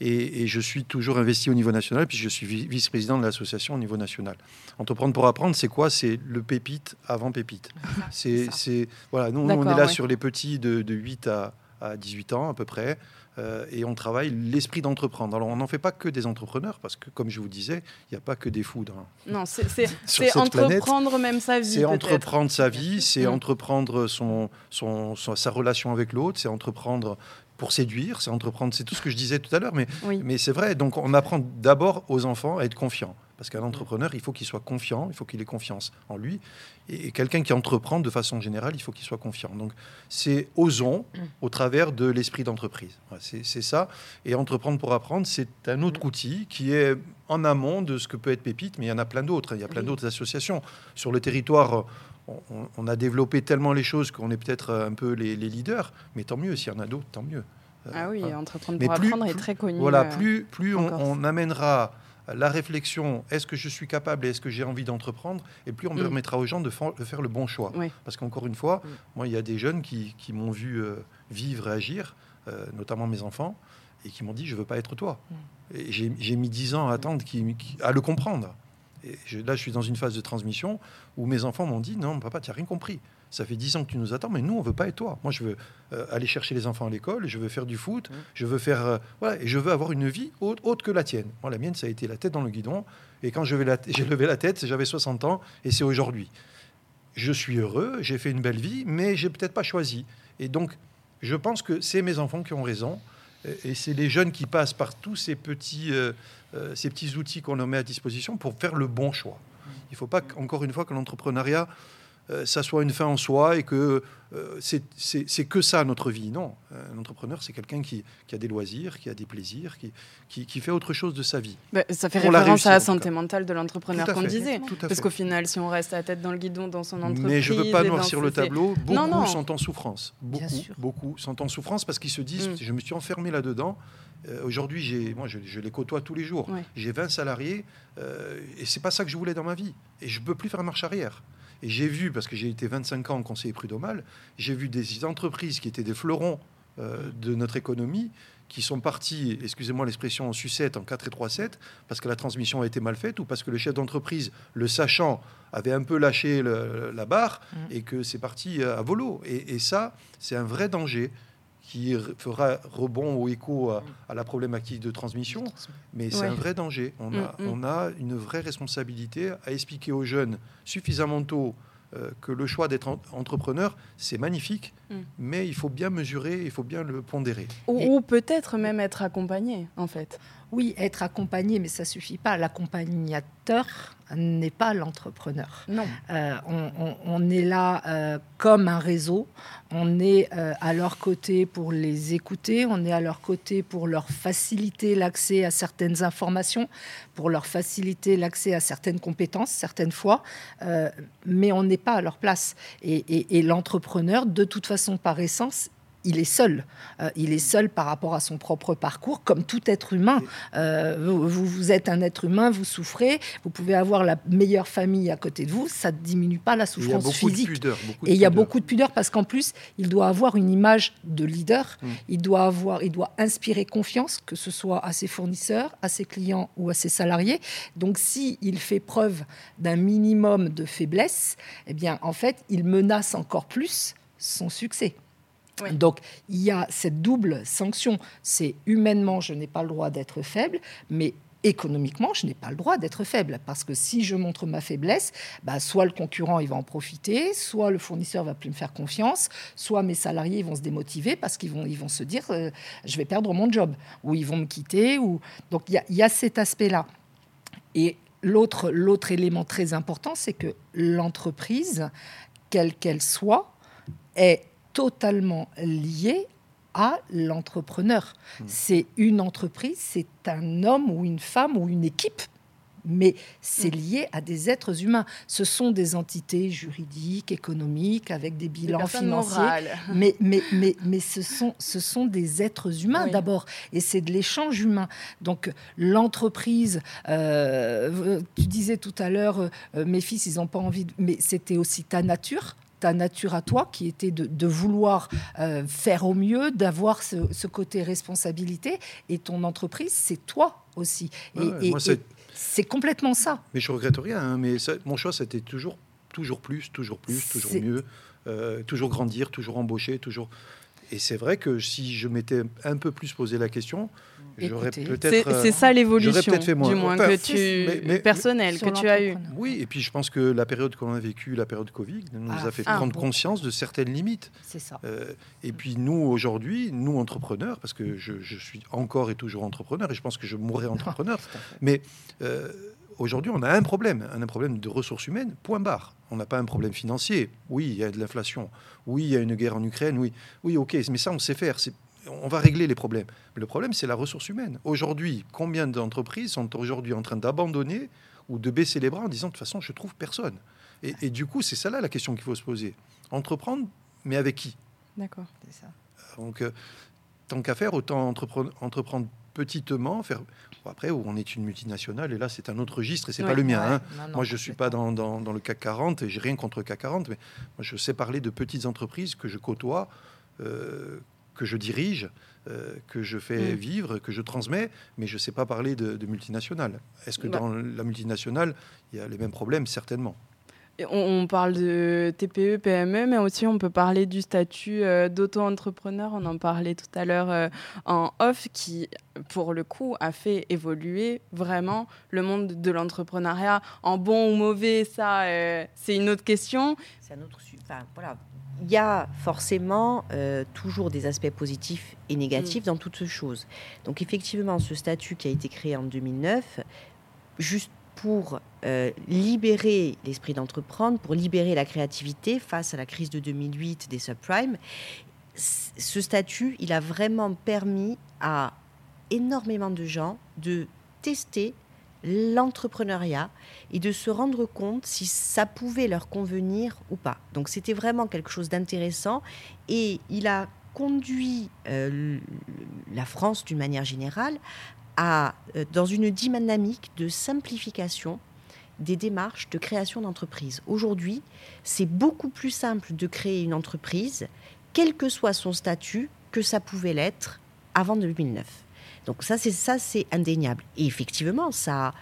Et, je suis toujours investi au niveau national, puis je suis vice-président de l'association au niveau national. Entreprendre pour apprendre, c'est quoi? C'est le pépite avant pépite. C'est voilà, nous, on est là sur les petits de, 8 à, à 18 ans à peu près. Euh, et on travaille l'esprit d'entreprendre. Alors on n'en fait pas que des entrepreneurs, parce que comme je vous disais, il n'y a pas que des fous dans, Non, c'est entreprendre même sa vie. C'est entreprendre sa vie, c'est mm. entreprendre son, son, sa relation avec l'autre, c'est entreprendre pour séduire, c'est entreprendre, c'est tout ce que je disais tout à l'heure, mais, mais c'est vrai. Donc on apprend d'abord aux enfants à être confiants. Parce qu'un entrepreneur, il faut qu'il soit confiant, il faut qu'il ait confiance en lui. Et, quelqu'un qui entreprend de façon générale, il faut qu'il soit confiant. Donc c'est osons mm. au travers de l'esprit d'entreprise. c'est ça. Et entreprendre pour apprendre, c'est un autre mm. outil qui est en amont de ce que peut être Pépite, mais il y en a plein d'autres. Il y a plein d'autres associations. Sur le territoire, on, a développé tellement les choses qu'on est peut-être un peu les, leaders, mais tant mieux. S'il y en a d'autres, tant mieux. Ah oui, entreprendre pour apprendre est très connu. Voilà, euh, plus, plus on amènera la réflexion, est-ce que je suis capable et est-ce que j'ai envie d'entreprendre Et plus on mm. permettra aux gens de, faire le bon choix. Parce qu'encore une fois, mm. moi, il y a des jeunes qui, m'ont vu euh, vivre et agir, euh, notamment mes enfants, et qui m'ont dit, je veux pas être toi. Mm. Et j'ai mis dix ans à attendre, à le comprendre. Et là, je suis dans une phase de transmission où mes enfants m'ont dit, non, papa, tu n'as rien compris ça fait dix ans que tu nous attends, mais nous, on veut pas être toi. Moi, je veux euh, aller chercher les enfants à l'école, je veux faire du foot, mmh. je veux faire, euh, voilà, et je veux avoir une vie autre, que la tienne. Moi, la mienne, ça a été la tête dans le guidon, et quand j'ai levé la tête, j'avais 60 ans, et c'est aujourd'hui. Je suis heureux, j'ai fait une belle vie, mais j'ai peut-être pas choisi. Et donc, je pense que c'est mes enfants qui ont raison, et c'est les jeunes qui passent par tous ces petits, euh, ces petits outils qu'on leur met à disposition pour faire le bon choix. Il ne faut pas, encore une fois, que l'entrepreneuriat ça soit une fin en soi et que euh, c'est que ça notre vie. Non, un entrepreneur, c'est quelqu'un qui, a des loisirs, qui a des plaisirs, qui, qui, fait autre chose de sa vie. Bah, ça fait référence à la santé mentale de l'entrepreneur qu'on disait. Parce qu'au final, si on reste la tête dans le guidon dans son entreprise... Mais je ne veux pas noircir le tableau. Beaucoup sont en souffrance. Beaucoup, beaucoup sont en souffrance parce qu'ils se disent, mm. je me suis enfermé là-dedans. Euh, aujourd'hui, moi, je, les côtoie tous les jours. J'ai 20 salariés et c'est pas ça que je voulais dans ma vie. Et je ne peux plus faire marche arrière. Et j'ai vu, parce que j'ai été 25 ans conseiller prud'homal, j'ai vu des entreprises qui étaient des fleurons euh, de notre économie qui sont partis, excusez-moi l'expression, en sucette en 4 et 3 7 parce que la transmission a été mal faite ou parce que le chef d'entreprise, le sachant, avait un peu lâché la barre mmh. et que c'est parti à volo. et ça, c'est un vrai danger qui fera rebond ou écho à, la problématique de transmission, mais c'est un vrai danger. On, a, mm, mm. on a une vraie responsabilité à expliquer aux jeunes suffisamment tôt euh, que le choix d'être entrepreneur, c'est magnifique, mm. mais il faut bien mesurer, il faut bien le pondérer. Ou, peut-être même être accompagné, en fait. Oui, être accompagné, mais ça suffit pas. L'accompagnateur n'est pas l'entrepreneur. Non. Euh, on, est là euh, comme un réseau. On est euh, à leur côté pour les écouter. On est à leur côté pour leur faciliter l'accès à certaines informations, pour leur faciliter l'accès à certaines compétences, certaines fois. mais on n'est pas à leur place. et l'entrepreneur, de toute façon, par essence, il est seul. Euh, il est seul par rapport à son propre parcours, comme tout être humain. Euh, vous, vous, êtes un être humain, vous souffrez, vous pouvez avoir la meilleure famille à côté de vous, ça ne diminue pas la souffrance physique. et il y a beaucoup de pudeur parce qu'en plus, il doit avoir une image de leader, mm. il, doit avoir, il doit inspirer confiance, que ce soit à ses fournisseurs, à ses clients ou à ses salariés. Donc si il fait preuve d'un minimum de faiblesse, eh bien en fait, il menace encore plus son succès. Donc il y a cette double sanction. C'est humainement, je n'ai pas le droit d'être faible, mais économiquement, je n'ai pas le droit d'être faible parce que si je montre ma faiblesse, bah, soit le concurrent il va en profiter, soit le fournisseur va plus me faire confiance, soit mes salariés vont se démotiver parce qu'ils vont, ils vont se dire euh, je vais perdre mon job ou ils vont me quitter. Donc il y, y, a cet aspect-là. Et l'autre, l'autre élément très important, c'est que l'entreprise, quelle qu'elle soit, est totalement lié à l'entrepreneur. Hmm. C'est une entreprise, c'est un homme ou une femme ou une équipe, mais c'est hmm. lié à des êtres humains. Ce sont des entités juridiques, économiques, avec des bilans financiers. Mais, mais, mais, mais ce, sont, ce sont des êtres humains d'abord, et c'est de l'échange humain. Donc l'entreprise, euh, tu disais tout à l'heure, euh, mes fils, ils n'ont pas envie, de... mais c'était aussi ta nature ta nature à toi, qui était de, vouloir euh, faire au mieux, d'avoir ce, côté responsabilité. Et ton entreprise, c'est toi aussi. Et, c'est complètement ça. Mais je regrette rien. Hein, mais mon choix, c'était toujours, toujours plus, toujours plus, toujours mieux, euh, toujours grandir, toujours embaucher, toujours. Et c'est vrai que si je m'étais un peu plus posé la question, j'aurais peut-être. C'est ça l'évolution, du moins que tu mais, personnel que tu as eu. Oui, et puis je pense que la période qu'on a vécue, la période Covid, nous a ah. fait prendre ah, conscience de certaines limites. C'est ça. Euh, et puis nous aujourd'hui, nous entrepreneurs, parce que je, suis encore et toujours entrepreneur, et je pense que je mourrai entrepreneur, mais euh, aujourd'hui, on a un problème, un problème de ressources humaines, point barre. On n'a pas un problème financier. Oui, il y a de l'inflation. Oui, il y a une guerre en Ukraine. Oui, oui, ok, mais ça, on sait faire. On va régler les problèmes. Le problème, c'est la ressource humaine. Aujourd'hui, combien d'entreprises sont aujourd'hui en train d'abandonner ou de baisser les bras en disant de toute façon, je trouve personne? Et, et du coup, c'est ça là la question qu'il faut se poser. Entreprendre, mais avec qui? D'accord, c'est ça. Donc, euh, tant qu'à faire, autant entreprendre, entreprendre petitement, faire. après, on est une multinationale, et là, c'est un autre registre, et c'est pas le mien. Hein. moi, je suis pas dans, dans, le CAC 40, et j'ai rien contre le CAC 40, mais moi, je sais parler de petites entreprises que je côtoie, euh, que je dirige, euh, que je fais mm. vivre, que je transmets, mais je sais pas parler de, de multinationales. Est-ce que bah. dans la multinationale, il y a les mêmes problèmes? Certainement. On, parle de TPE, PME, mais aussi on peut parler du statut euh, d'auto-entrepreneur. On en parlait tout à l'heure euh, en off, qui, pour le coup, a fait évoluer vraiment le monde de l'entrepreneuriat. En bon ou mauvais, ça, c'est une autre question. C'est un autre. Enfin, voilà. Il y a forcément toujours des aspects positifs et négatifs mm. dans toutes ces choses. Donc, effectivement, ce statut qui a été créé en 2009, juste pour euh, libérer l'esprit d'entreprendre, pour libérer la créativité face à la crise de 2008 des subprimes. Ce statut, il a vraiment permis à énormément de gens de tester l'entrepreneuriat et de se rendre compte si ça pouvait leur convenir ou pas. Donc c'était vraiment quelque chose d'intéressant et il a conduit euh, la France d'une manière générale euh, dans une dynamique de simplification des démarches de création d'entreprise. Aujourd'hui, c'est beaucoup plus simple de créer une entreprise, quel que soit son statut, que ça pouvait l'être avant 2009. Donc ça, c'est ça, c'est indéniable. Et effectivement, ça a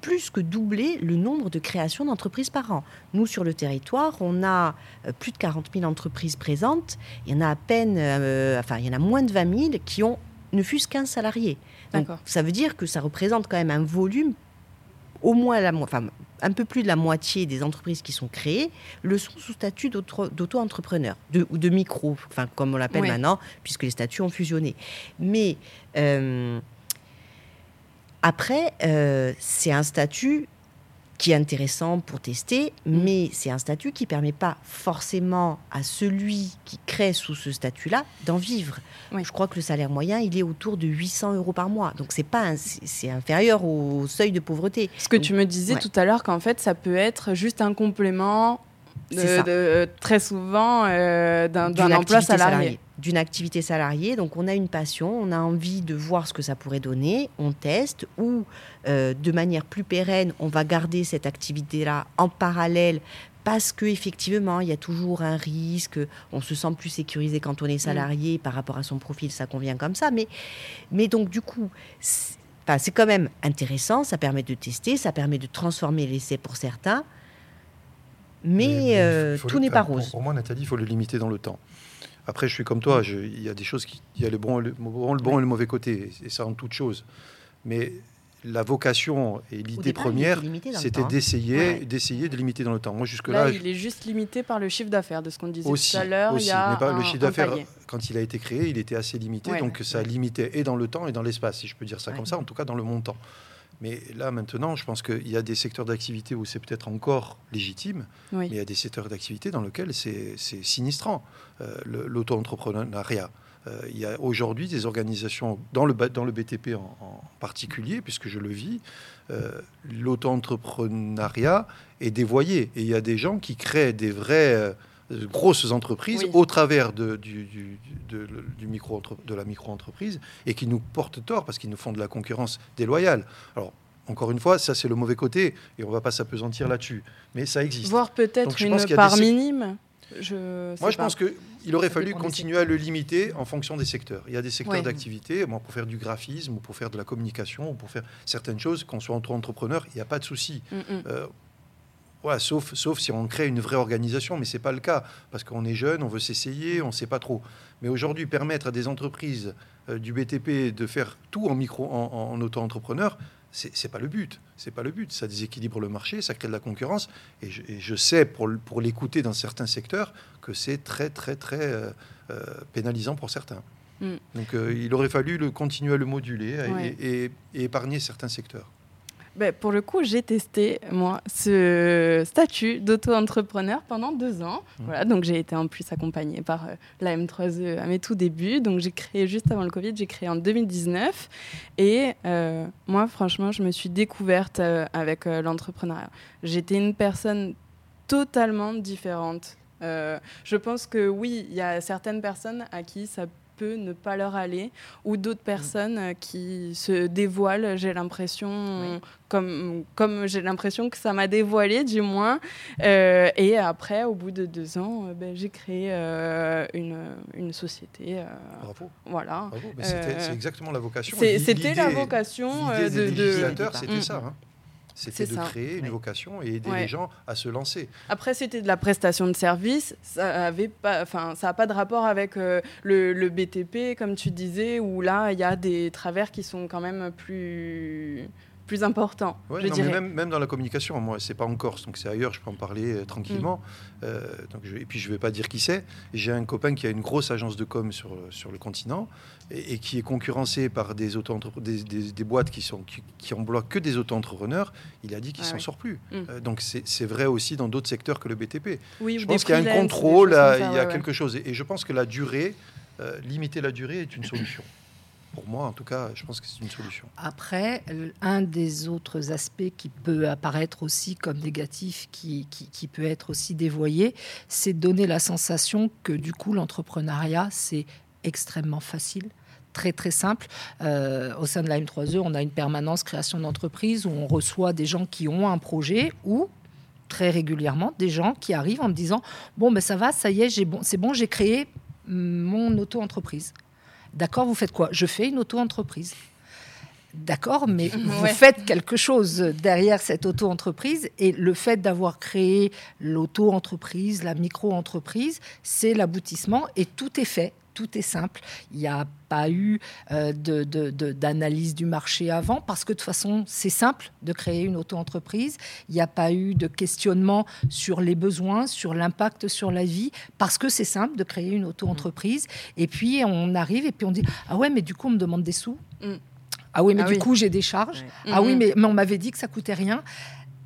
plus que doublé le nombre de créations d'entreprises par an. Nous, sur le territoire, on a euh, plus de 40 000 entreprises présentes. Il y en a à peine, euh, enfin, il y en a moins de 20 000 qui ont ne fût-ce qu'un salarié ça veut dire que ça représente quand même un volume, au moins la, enfin, un peu plus de la moitié des entreprises qui sont créées le sont sous statut d'auto-entrepreneur ou de micro, enfin, comme on l'appelle maintenant, puisque les statuts ont fusionné. Mais euh, après, euh, c'est un statut qui est intéressant pour tester, mm. mais c'est un statut qui ne permet pas forcément à celui qui crée sous ce statut-là d'en vivre. Je crois que le salaire moyen, il est autour de 800 euros par mois. Donc c'est pas c'est inférieur au seuil de pauvreté. Ce que tu me disais tout à l'heure, qu'en fait, ça peut être juste un complément de, très souvent euh, d'un emploi salarié d'une activité salariée. Donc on a une passion, on a envie de voir ce que ça pourrait donner, on teste ou euh, de manière plus pérenne, on va garder cette activité-là en parallèle parce qu'effectivement, il y a toujours un risque, on se sent plus sécurisé quand on est salarié par rapport à son profil, ça convient comme ça. Mais, mais donc du coup, c'est quand même intéressant, ça permet de tester, ça permet de transformer l'essai pour certains. Mais, euh, tout n'est pas rose. pour moi, Nathalie, il faut le limiter dans le temps. Après, je suis comme toi, il y a des choses qui. Il y a le bon, le, bon, le bon et le mauvais côté, et ça en toute chose. Mais la vocation et l'idée première, c'était d'essayer, d'essayer de limiter dans le temps. Moi, jusque-là. Là, il est juste limité par le chiffre d'affaires, de ce qu'on disait tout à l'heure. Aussi, mais pas le chiffre d'affaires, quand il a été créé, il était assez limité. donc, ça limitait et dans le temps et dans l'espace, si je peux dire ça comme ça, en tout cas dans le montant. Mais là, maintenant, je pense qu'il y a des secteurs d'activité où c'est peut-être encore légitime, mais il y a des secteurs d'activité dans lesquels c'est sinistrant, euh, l'auto-entrepreneuriat. Euh, il y a aujourd'hui des organisations, dans le, dans le BTP en, particulier, puisque je le vis, euh, l'auto-entrepreneuriat est dévoyé. Et il y a des gens qui créent des vraies euh, grosses entreprises au travers de, du, de, du micro de la micro-entreprise et qui nous portent tort parce qu'ils nous font de la concurrence déloyale. Alors, encore une fois, ça c'est le mauvais côté et on ne va pas s'apesantir là-dessus. Mais ça existe. Voire peut-être une part minime. Moi, je pense qu'il aurait fallu continuer à le limiter en fonction des secteurs. Il y a des secteurs d'activité, moi, pour faire du graphisme, ou pour faire de la communication, ou pour faire certaines choses, qu'on soit entre entrepreneurs, il n'y a pas de souci. Mm, mm. Euh, sauf, sauf si on crée une vraie organisation, mais ce n'est pas le cas, parce qu'on est jeune, on veut s'essayer, on ne sait pas trop. Mais aujourd'hui, permettre à des entreprises euh, du BTP de faire tout en, micro, en, en auto-entrepreneur, c'est pas le but. C'est pas le but. Ça déséquilibre le marché, ça crée de la concurrence. Et je, sais, pour, pour l'écouter dans certains secteurs, que c'est très, très, très euh, euh, pénalisant pour certains. Mm. Donc il aurait fallu le, continuer à le moduler et, et épargner certains secteurs. Ben, Pour le coup, j'ai testé, moi, ce statut d'auto-entrepreneur pendant deux ans. Mmh. Voilà, donc j'ai été en plus accompagnée par euh, la M3E à mes tout débuts. Donc j'ai créé juste avant le Covid, j'ai créé en 2019. Et euh, moi, franchement, je me suis découverte euh, avec l'entrepreneuriat. J'étais une personne totalement différente. je pense que oui, il y a certaines personnes à qui ça ne pas leur aller, ou d'autres personnes euh, qui se dévoilent, j'ai l'impression, comme, comme j'ai l'impression que ça m'a dévoilé du moins. Euh, et après, au bout de deux ans, euh, ben, j'ai créé une, une, société. Bravo. Voilà. C'est exactement la vocation. C'était la vocation de, de... c'était mm. ça. Hein. C'était de créer une vocation et aider les gens à se lancer. Après, c'était de la prestation de service. Ça n'a pas, enfin, ça pas de rapport avec euh, le, BTP, comme tu disais, où là, il y a des travers qui sont quand même plus plus important. je dirais. même, même, dans la communication, moi, c'est pas en Corse, donc c'est ailleurs, je peux en parler euh, tranquillement. Mm. Euh, donc et puis je vais pas dire qui c'est. J'ai un copain qui a une grosse agence de com sur, sur le continent et, qui est concurrencé par des, auto des, des, des, boîtes qui, sont, qui, qui emploient que des auto-entrepreneurs. Il a dit qu'il ah s'en sort plus. Mm. Euh, donc c'est vrai aussi dans d'autres secteurs que le BTP. Oui, je pense qu'il y a un contrôle, il y a quelque chose. Et, je pense que la durée, limiter la durée est une solution pour moi, en tout cas, je pense que c'est une solution. Après, un des autres aspects qui peut apparaître aussi comme négatif, qui, qui, peut être aussi dévoyé, c'est donner la sensation que du coup, l'entrepreneuriat, c'est extrêmement facile très très simple. Euh, au sein de la M3E, on a une permanence création d'entreprise où on reçoit des gens qui ont un projet ou très régulièrement des gens qui arrivent en me disant bon ben ça va, ça y est, bon, c'est bon, j'ai créé mon auto-entreprise. D'accord, vous faites quoi? Je fais une auto-entreprise. D'accord, mais vous faites quelque chose derrière cette auto-entreprise et le fait d'avoir créé l'auto-entreprise, la micro-entreprise, c'est l'aboutissement et tout est fait tout est simple. Il n'y a pas eu euh, d'analyse du marché avant, parce que de toute façon, c'est simple de créer une auto-entreprise. Il n'y a pas eu de questionnement sur les besoins, sur l'impact sur la vie, parce que c'est simple de créer une auto-entreprise. Et puis, on arrive et puis on dit, ah ouais, mais du coup, on me demande des sous. Mm. Ah oui, mais ah du coup, j'ai des charges. Ah oui, mais, mais on m'avait dit que ça coûtait rien.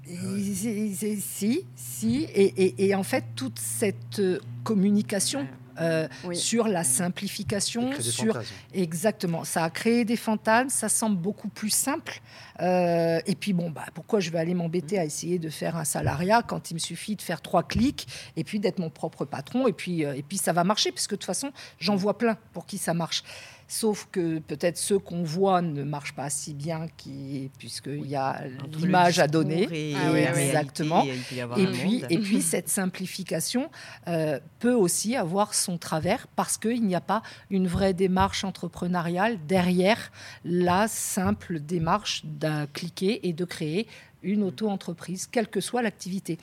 Si, si, et, et, en fait, toute cette communication euh, sur la simplification, sur exactement. Ça a créé des fantasmes, ça semble beaucoup plus simple. Euh, et puis bon, bah, pourquoi je vais aller m'embêter à essayer de faire un salariat quand il me suffit de faire trois clics et puis d'être mon propre patron et puis euh, et puis ça va marcher parce que de toute façon j'en vois plein pour qui ça marche. Sauf que peut-être ceux qu'on voit ne marchent pas si bien puisqu'il y a l'image à donner. exactement. et, puis, et puis cette simplification euh, peut aussi avoir son travers parce qu'il n'y a pas une vraie démarche entrepreneuriale derrière la simple démarche d'un cliquer et de créer une auto-entreprise, quelle que soit l'activité.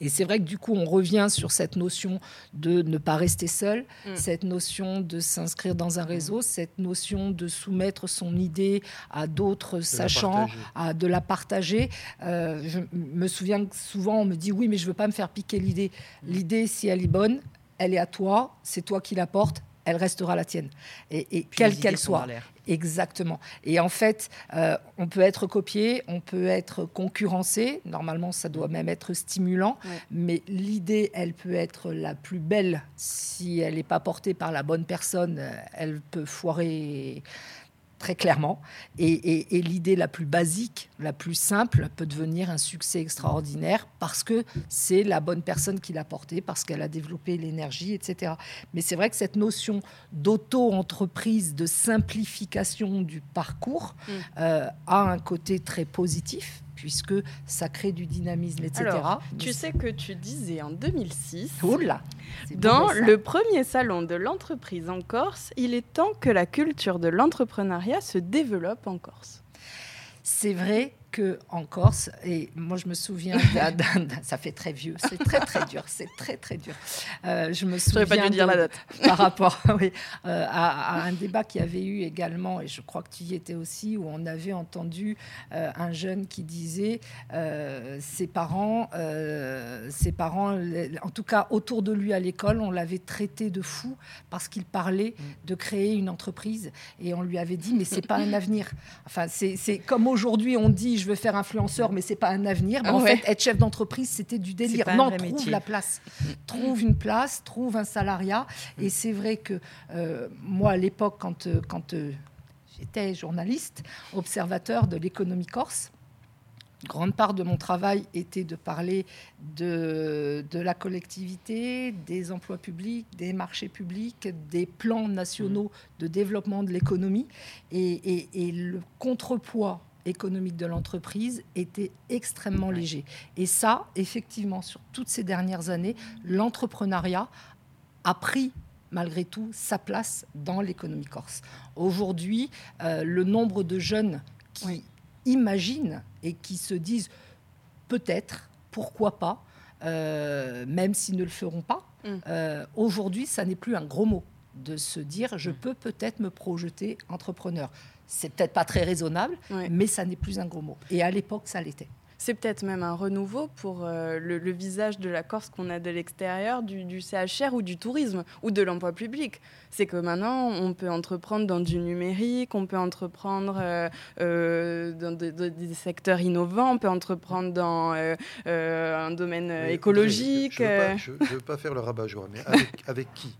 Et c'est vrai que du coup, on revient sur cette notion de ne pas rester seul, mm. cette notion de s'inscrire dans un réseau, cette notion de soumettre son idée à d'autres sachants, à de la partager. Euh, je me souviens que souvent, on me dit oui, mais je veux pas me faire piquer l'idée. L'idée, si elle est bonne, elle est à toi, c'est toi qui la portes, elle restera la tienne. Et, quelle qu'elle soit. Exactement. Et en fait, euh, on peut être copié, on peut être concurrencé. Normalement, ça doit même être stimulant. Mais l'idée, elle peut être la plus belle si elle n'est pas portée par la bonne personne. Euh, elle peut foirer très clairement. Et, l'idée la plus basique, la plus simple, peut devenir un succès extraordinaire parce que c'est la bonne personne qui l'a porté, parce qu'elle a développé l'énergie, etc. Mais c'est vrai que cette notion d'auto-entreprise, de simplification du parcours, mm. euh, a un côté très positif puisque ça crée du dynamisme, etc. tu sais que tu disais en 2006, Oula, dans le premier salon de l'entreprise en Corse, il est temps que la culture de l'entrepreneuriat se développe en Corse. C'est vrai en Corse, et moi je me souviens, ça fait très vieux, c'est très très dur, c'est très très dur. Euh, je me souviens pas dû dire la date. par rapport oui, euh, à, un débat qui avait eu également, et je crois que tu y étais aussi, où on avait entendu euh, un jeune qui disait ses parents, ses parents, en tout cas autour de lui à l'école, on l'avait traité de fou parce qu'il parlait mm. de créer une entreprise, et on lui avait dit mais c'est pas un avenir. Enfin c'est comme aujourd'hui on dit je veux faire influenceur, mais c'est pas un avenir. Ah en ouais. fait, être chef d'entreprise, c'était du délire. Non, trouve métier. la place. trouve une place, trouve un salariat. Et c'est vrai que euh, moi, à l'époque, quand, euh, quand euh, j'étais journaliste, observateur de l'économie corse, grande part de mon travail était de parler de, de la collectivité, des emplois publics, des marchés publics, des plans nationaux de développement de l'économie. Et, et- et le contrepoids économique de l'entreprise était extrêmement léger. Et ça, effectivement, sur toutes ces dernières années, l'entrepreneuriat a pris malgré tout sa place dans l'économie corse. Aujourd'hui, euh, le nombre de jeunes qui Oui. imaginent et qui se disent peut-être, pourquoi pas, euh, même s'ils ne le feront pas, Mm. euh, aujourd'hui, ça n'est plus un gros mot de se dire je Mm. peux peut-être me projeter entrepreneur. C'est peut-être pas très raisonnable, Ouais. mais ça n'est plus un gros mot. Et à l'époque, ça l'était. C'est peut-être même un renouveau pour euh, le, le visage de la Corse qu'on a de l'extérieur, du, du CHR ou du tourisme ou de l'emploi public. C'est que maintenant, on peut entreprendre dans du numérique, on peut entreprendre euh, euh, dans de- de- des secteurs innovants, on peut entreprendre dans euh, euh, un domaine Mais, écologique. Je ne veux, pas- veux faire le rabat-joie, mais avec, avec qui?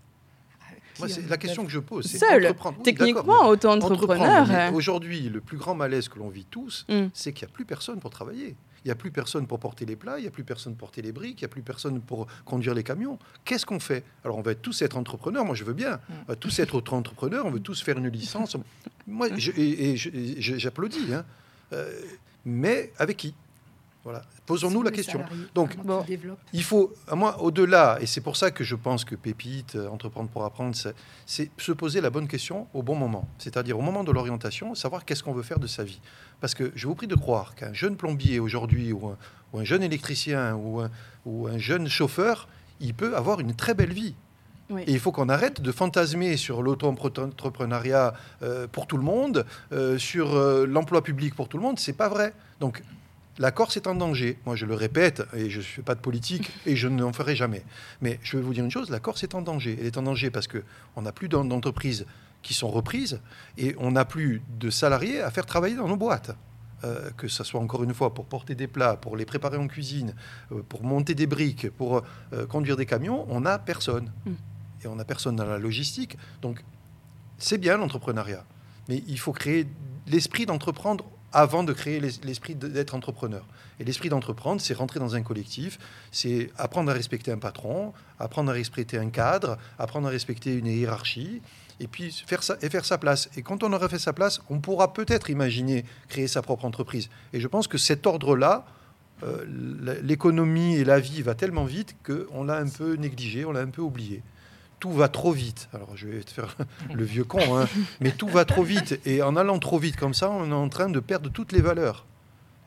Moi, c'est euh, la question que je pose. c'est Seul. entreprendre. Oui, Techniquement, auto-entrepreneur. euh, Aujourd'hui, le plus grand malaise que l'on vit tous, Mm. c'est qu'il n'y a plus personne pour travailler. Il n'y a plus personne pour porter les plats, il n'y a plus personne pour porter les briques, il n'y a plus personne pour conduire les camions. Qu'est-ce qu'on fait? Alors, on va tous être entrepreneurs, moi je veux bien. On va tous être auto-entrepreneurs, on veut tous faire une licence. Moi, je- et, et je- et je- j'applaudis. hein. Euh, mais avec qui? Voilà. Posons-nous la question. salariés, Donc, bon. Il faut, à moi, au-delà, et c'est pour ça que je pense que Pépite, euh, Entreprendre pour apprendre, c'est- c'est se poser la bonne question au bon moment. C'est-à-dire au moment de l'orientation, savoir qu'est-ce qu'on veut faire de sa vie. Parce que je vous prie de croire qu'un jeune plombier aujourd'hui, ou un, ou un jeune électricien, ou un, ou un jeune chauffeur, il peut avoir une très belle vie. Oui. Et il faut qu'on arrête de fantasmer sur l'auto-entrepreneuriat euh, pour tout le monde, euh, sur euh, l'emploi public pour tout le monde. C'est pas vrai. Donc, la Corse est en danger. Moi, je le répète, et je ne fais pas de politique, et je n'en ferai jamais. Mais je vais vous dire une chose, la Corse est en danger. Elle est en danger parce qu'on n'a plus d'en- d'entreprises qui sont reprises, et on n'a plus de salariés à faire travailler dans nos boîtes. Euh, que ce soit encore une fois pour porter des plats, pour les préparer en cuisine, euh, pour monter des briques, pour euh, conduire des camions, on n'a personne. Mm. Et on n'a personne dans la logistique. Donc, c'est bien l'entrepreneuriat. Mais il faut créer l'esprit d'entreprendre avant de créer l'es- l'esprit d'être entrepreneur. Et l'esprit d'entreprendre, c'est rentrer dans un collectif, c'est apprendre à respecter un patron, apprendre à respecter un cadre, apprendre à respecter une hiérarchie, et puis faire sa, et faire sa place. Et quand on aura fait sa place, on pourra peut-être imaginer créer sa propre entreprise. Et je pense que cet ordre-là, euh, l'économie et la vie va tellement vite qu'on l'a un peu négligé, on l'a un peu oublié. Tout va trop vite. Alors je vais te faire le vieux con, hein, mais tout va trop vite. Et en allant trop vite comme ça, on est en train de perdre toutes les valeurs.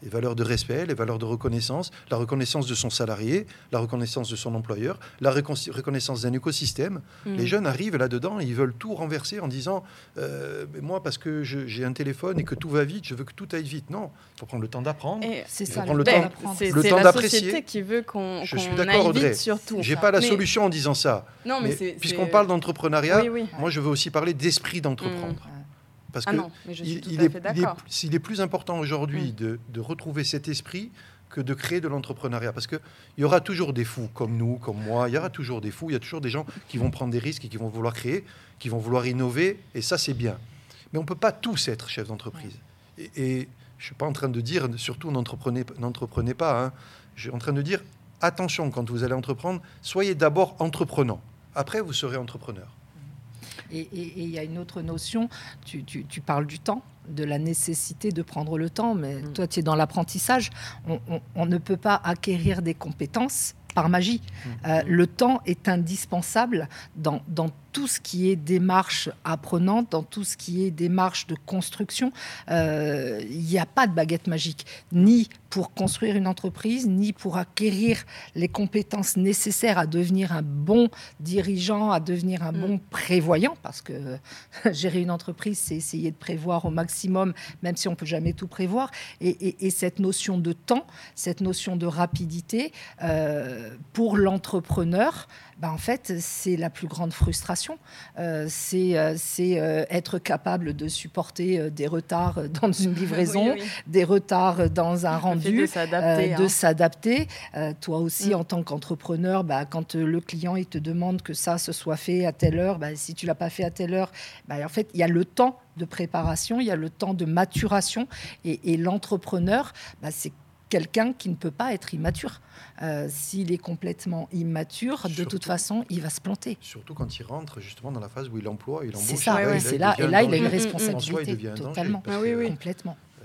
Les valeurs de respect, les valeurs de reconnaissance, la reconnaissance de son salarié, la reconnaissance de son employeur, la reconnaissance d'un écosystème. Mm. Les jeunes arrivent là-dedans et ils veulent tout renverser en disant euh, Mais Moi, parce que je- j'ai un téléphone et que tout va vite, je veux que tout aille vite. Non, il faut prendre le temps d'apprendre. C'est ça. prendre le temps c'est la société qui veut qu'on Je d'accord, aille Audrey. vite surtout. J'ai pas la Mais- solution en disant ça. Non, mais, Mais c'est- puisqu'on parle d'entrepreneuriat, Oui, oui. moi, je veux aussi parler d'esprit d'entreprendre. Parce Ah que non, mais je suis il, tout il à est, fait il est- d'accord. s'il est plus important aujourd'hui Mm. de, de retrouver cet esprit que de créer de l'entrepreneuriat. Parce qu'il y aura toujours des fous comme nous, comme moi, il y aura toujours des fous, il y a toujours des gens qui vont prendre des risques et qui vont vouloir créer, qui vont vouloir innover, et ça c'est bien. Mais on ne peut pas tous être chef d'entreprise. Et, et je ne suis pas en train de dire, surtout n'entreprenez, n'entreprenez pas, hein. je suis en train de dire, attention quand vous allez entreprendre, soyez d'abord entreprenant. Après, vous serez entrepreneur. Et il y a une autre notion, tu, tu- tu parles du temps, de la nécessité de prendre le temps, mais Mm. toi tu es dans l'apprentissage, on, on- on ne peut pas acquérir des compétences par magie. Euh, le temps est indispensable dans, dans tout ce qui est démarche apprenante, dans tout ce qui est démarche de construction. Euh, Il n'y a pas de baguette magique, ni pour construire une entreprise, ni pour acquérir les compétences nécessaires à devenir un bon dirigeant, à devenir un Mm. bon prévoyant, parce que euh, gérer une entreprise, c'est essayer de prévoir au maximum, même si on peut jamais tout prévoir. Et, et- et cette notion de temps, cette notion de rapidité, euh, pour l'entrepreneur, bah, en fait, c'est la plus grande frustration. Euh, c'est euh, euh, être capable de supporter des retards dans une livraison, des retards dans un rendu, de s'adapter. Hein. toi aussi, mm. en tant qu'entrepreneur, bah, quand le client il te demande que ça se soit fait à telle heure, bah, si tu l'as pas fait à telle heure, bah, en fait, il y a le temps de préparation, il y a le temps de maturation. Et, et l'entrepreneur, bah, c'est quelqu'un qui ne peut pas être immature. Euh, s'il est complètement immature, de toute façon, il va se planter. Surtout quand il rentre justement dans la phase où il emploie, il embauche. C'est ça, c'est là, et là, il a une responsabilité totalement, ah complètement. Euh,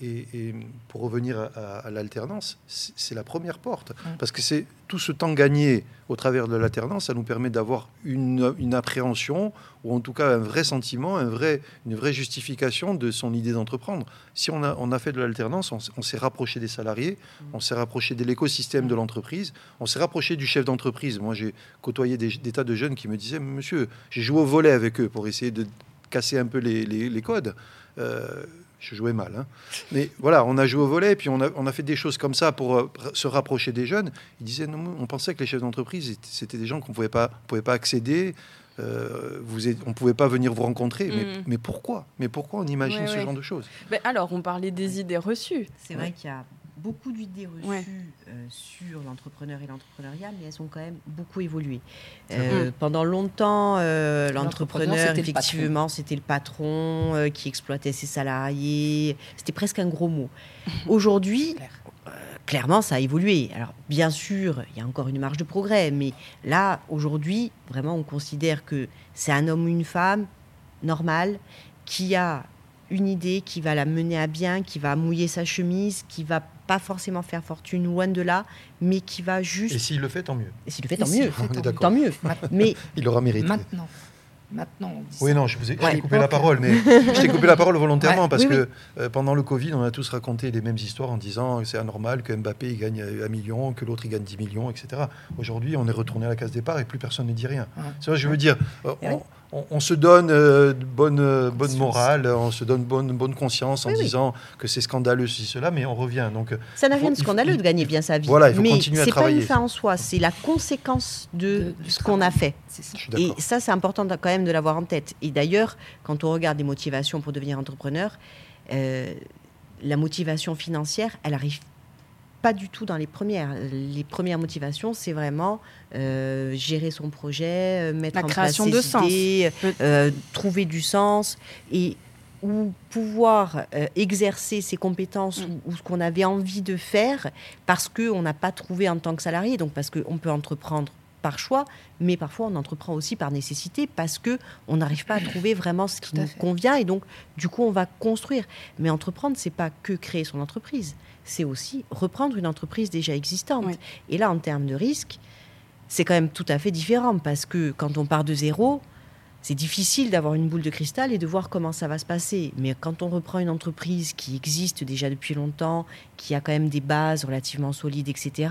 et, pour revenir à, l'alternance, c'est la première porte. Parce que c'est tout ce temps gagné au travers de l'alternance, ça nous permet d'avoir une, appréhension, ou en tout cas un vrai sentiment, un vrai, une vraie justification de son idée d'entreprendre. Si on a, on a fait de l'alternance, on, s'est rapproché des salariés, on s'est rapproché de l'écosystème de l'entreprise, on s'est rapproché du chef d'entreprise. Moi, j'ai côtoyé des, tas de jeunes qui me disaient, monsieur, j'ai joué au volet avec eux pour essayer de casser un peu les, codes. Euh, je jouais mal. Hein. Mais voilà, on a joué au volet, et puis on a, on a fait des choses comme ça pour euh, se rapprocher des jeunes. Ils disaient, non, on pensait que les chefs d'entreprise, c'était des gens qu'on ne pouvait pas, pouvait pas accéder. Euh, vous on ne pouvait pas venir vous rencontrer. Mais, mm. mais, pourquoi? Mais pourquoi on imagine ce genre de choses? Ben Alors, on parlait des idées reçues. C'est vrai qu'il y a beaucoup d'idées reçues euh, sur l'entrepreneur et l'entrepreneuriat, mais elles ont quand même beaucoup évolué. Euh, pendant longtemps, euh, l'entrepreneur, effectivement, c'était le patron qui exploitait ses salariés. C'était presque un gros mot. Aujourd'hui, clairement, ça a évolué. Alors, bien sûr, il y a encore une marge de progrès, mais là, aujourd'hui, vraiment, on considère que c'est un homme ou une femme normal qui a une idée qui va la mener à bien, qui va mouiller sa chemise, qui va pas forcément faire fortune loin de là, mais qui va juste. Et s'il le fait, tant mieux. Et s'il le fait, tant mieux. tant mieux. Mais il aura mérité. Maintenant. Maintenant, oui, non, je vous ai, coupé la parole, mais je t'ai coupé la parole volontairement parce que euh, pendant le Covid, on a tous raconté les mêmes histoires en disant que c'est anormal que Mbappé il gagne un million, que l'autre il gagne 10 millions, etc. Aujourd'hui, on est retourné à la case départ et plus personne ne dit rien. C'est vrai, je veux dire, euh, on, se donne euh, bonne, euh, bonne morale, on se donne bonne, bonne conscience en disant que c'est scandaleux, ceci, cela, mais on revient. Donc, euh, ça n'a rien de scandaleux de gagner bien sa vie. Voilà, il faut continuer à travailler. C'est pas une fin en soi, c'est la conséquence de, ce qu'on a fait. Et ça, c'est important quand même de l'avoir en tête. Et d'ailleurs, quand on regarde les motivations pour devenir entrepreneur, la motivation financière, elle arrive pas du tout dans les premières. Les premières motivations, c'est vraiment euh, gérer son projet, euh, mettre en création place ses de idées, euh, trouver du sens et ou pouvoir exercer ses compétences mm. ou, ce qu'on avait envie de faire parce qu'on n'a pas trouvé en tant que salarié, donc parce qu'on peut entreprendre par choix, mais parfois on entreprend aussi par nécessité parce que on n'arrive pas à trouver vraiment ce qui nous convient et donc du coup on va construire. Mais entreprendre, c'est pas que créer son entreprise, c'est aussi reprendre une entreprise déjà existante. Et là, en termes de risque, c'est quand même tout à fait différent parce que quand on part de zéro, c'est difficile d'avoir une boule de cristal et de voir comment ça va se passer. Mais quand on reprend une entreprise qui existe déjà depuis longtemps, qui a quand même des bases relativement solides, etc.,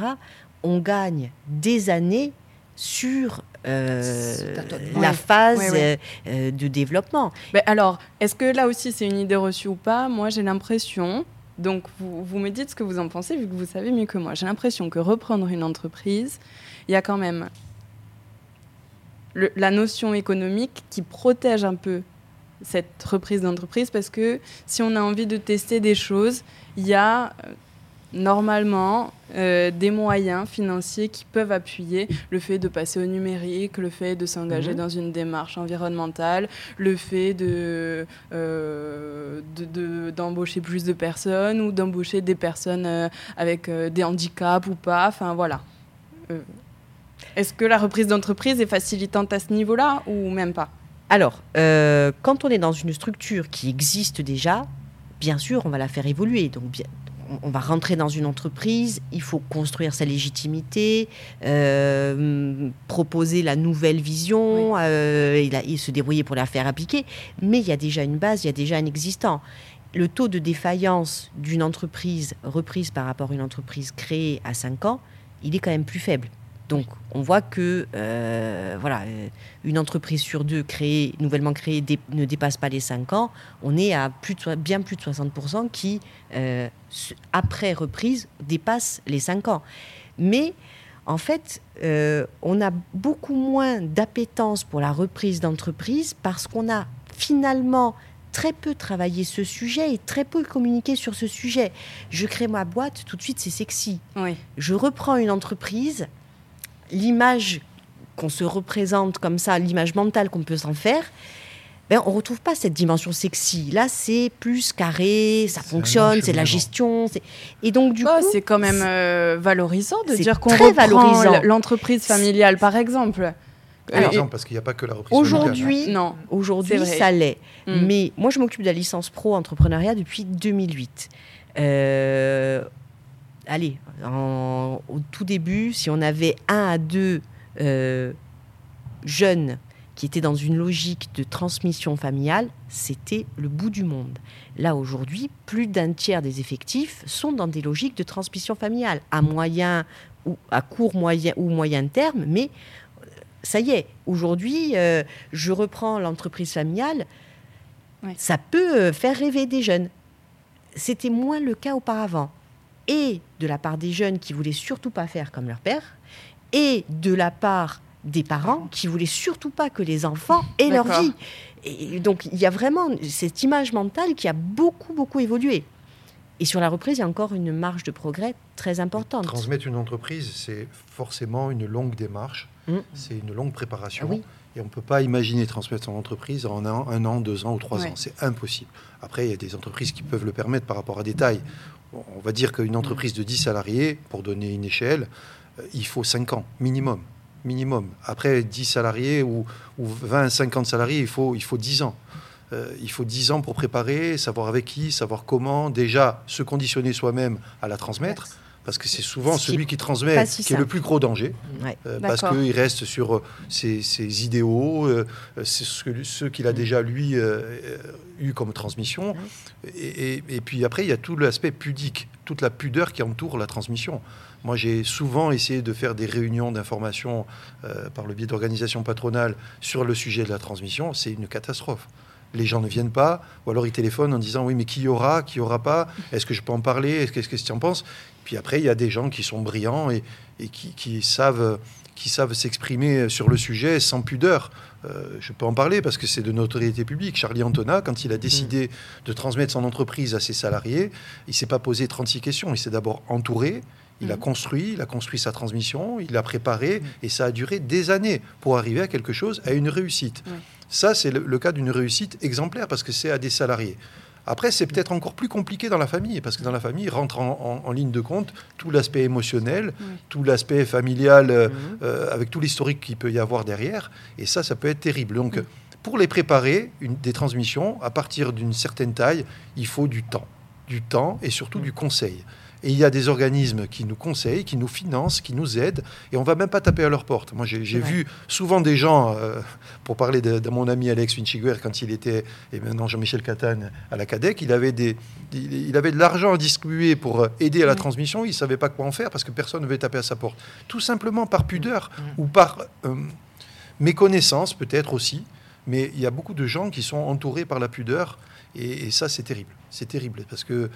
on gagne des années sur euh, la phase euh, de développement. Mais alors, est-ce que là aussi c'est une idée reçue ou pas? Moi, j'ai l'impression donc, vous, me dites ce que vous en pensez, vu que vous savez mieux que moi. J'ai l'impression que reprendre une entreprise, il y a quand même la notion économique qui protège un peu cette reprise d'entreprise, parce que si on a envie de tester des choses, il y a euh, normalement euh, des moyens financiers qui peuvent appuyer le fait de passer au numérique, le fait de s'engager mhm. dans une démarche environnementale, le fait de, euh, d'embaucher plus de personnes ou d'embaucher des personnes euh, avec des handicaps ou pas. Enfin voilà. Est-ce que la reprise d'entreprise est facilitante à ce niveau-là ou même pas? Alors, quand on est dans une structure qui existe déjà, bien sûr, on va la faire évoluer. Donc, bien, on va rentrer dans une entreprise, il faut construire sa légitimité, euh, proposer la nouvelle vision, euh, et, se débrouiller pour la faire appliquer. Mais il y a déjà une base, il y a déjà un existant. Le taux de défaillance d'une entreprise reprise par rapport à une entreprise créée à 5 ans, il est quand même plus faible. Donc, on voit que euh, voilà, euh, une entreprise sur deux créée, nouvellement créée ne dépasse pas les 5 ans. On est à plus de, bien plus de 60% qui, euh, après reprise, dépassent les 5 ans. Mais en fait, euh, on a beaucoup moins d'appétence pour la reprise d'entreprise parce qu'on a finalement très peu travaillé ce sujet et très peu communiqué sur ce sujet. Je crée ma boîte, tout de suite c'est sexy. Oui. Je reprends une entreprise, l'image qu'on se représente comme ça, l'image mentale qu'on peut s'en faire, ben, on retrouve pas cette dimension sexy. Là, c'est plus carré, ça fonctionne, c'est de la enchaînement. gestion. c'est- Et donc, du coup, c'est quand même euh, valorisant de dire qu'on très reprend l'entreprise familiale, par exemple. Exemple, parce qu'il n'y a pas que la reprise aujourd'hui, non. aujourd'hui, ça l'est. Mm. Mais moi, je m'occupe de la licence pro entrepreneuriat depuis 2008. Euh, allez, en- au tout début, si on avait un à deux euh, jeunes qui étaient dans une logique de transmission familiale, c'était le bout du monde. Là, aujourd'hui, plus d'un tiers des effectifs sont dans des logiques de transmission familiale, à moyen ou à court moyen ou moyen terme, mais euh, ça y est, aujourd'hui, euh, je reprends l'entreprise familiale, Ouais. ça peut faire rêver des jeunes. C'était moins le cas auparavant. Et de la part des jeunes qui voulaient surtout pas faire comme leur père, et de la part des parents qui voulaient surtout pas que les enfants aient leur vie. Et donc il y a vraiment cette image mentale qui a beaucoup beaucoup évolué. Et sur la reprise, il y a encore une marge de progrès très importante. Transmettre une entreprise, c'est forcément une longue démarche, Mm. c'est une longue préparation. Ah oui. Et on ne peut pas imaginer transmettre son entreprise en un, un an, deux ans ou trois Ouais. ans. C'est impossible. Après, il y a des entreprises qui peuvent le permettre par rapport à des tailles. On va dire qu'une entreprise de 10 salariés, pour donner une échelle, euh, il faut 5 ans, minimum. Minimum. Après 10 salariés ou, ou 20, 50 salariés, il faut, il faut 10 ans. Euh, il faut 10 ans pour préparer, savoir avec qui, savoir comment, déjà se conditionner soi-même à la transmettre, parce que c'est souvent Ce celui qui transmet si qui est le plus gros danger. Ouais. Euh, parce qu'il reste sur euh, ses, ses idéaux, euh, euh, c'est ce qu'il a déjà lui euh, eu comme transmission. Et, et- et puis après, il y a tout l'aspect pudique, toute la pudeur qui entoure la transmission. Moi, j'ai souvent essayé de faire des réunions d'information par le biais d'organisations patronales sur le sujet de la transmission. C'est une catastrophe. Les gens ne viennent pas, ou alors ils téléphonent en disant oui, mais qui y aura, qui y aura pas? Est-ce que je peux en parler? Est-ce que- Qu'est-ce que tu en penses? Puis après, il y a des gens qui sont brillants et, et qui, qui savent qui savent s'exprimer sur le sujet sans pudeur. Euh, je peux en parler parce que c'est de notoriété publique. Charlie Antona, quand il a décidé de transmettre son entreprise à ses salariés, il s'est pas posé 36 questions. Il s'est d'abord entouré, il a Mhm. construit, il a construit sa transmission, il a préparé, et ça a duré des années pour arriver à quelque chose, à une réussite. Ça, c'est le, le cas d'une réussite exemplaire parce que c'est à des salariés. Après, c'est peut-être encore plus compliqué dans la famille, parce que dans la famille rentre en, en- en ligne de compte tout l'aspect émotionnel, Oui. tout l'aspect familial, euh, Mhm. euh, avec tout l'historique qu'il peut y avoir derrière. Et ça, ça peut être terrible. Donc, pour les préparer, une, des transmissions, à partir d'une certaine taille, il faut du temps. Du temps et surtout du conseil. Et il y a des organismes qui nous conseillent, qui nous financent, qui nous aident, et on va même pas taper à leur porte. Moi, j'ai vu souvent des gens, euh, pour parler de, de mon ami Alex Winchiguer, quand il était, et maintenant Jean-Michel Catane à la CADEC, il avait, des, il, il avait de l'argent à distribuer pour euh, aider à la Mm. transmission, il savait pas quoi en faire parce que personne ne veut taper à sa porte. Tout simplement par pudeur Mm. ou par euh, méconnaissance peut-être aussi, mais il y a beaucoup de gens qui sont entourés par la pudeur, et, et ça c'est terrible. C'est terrible parce que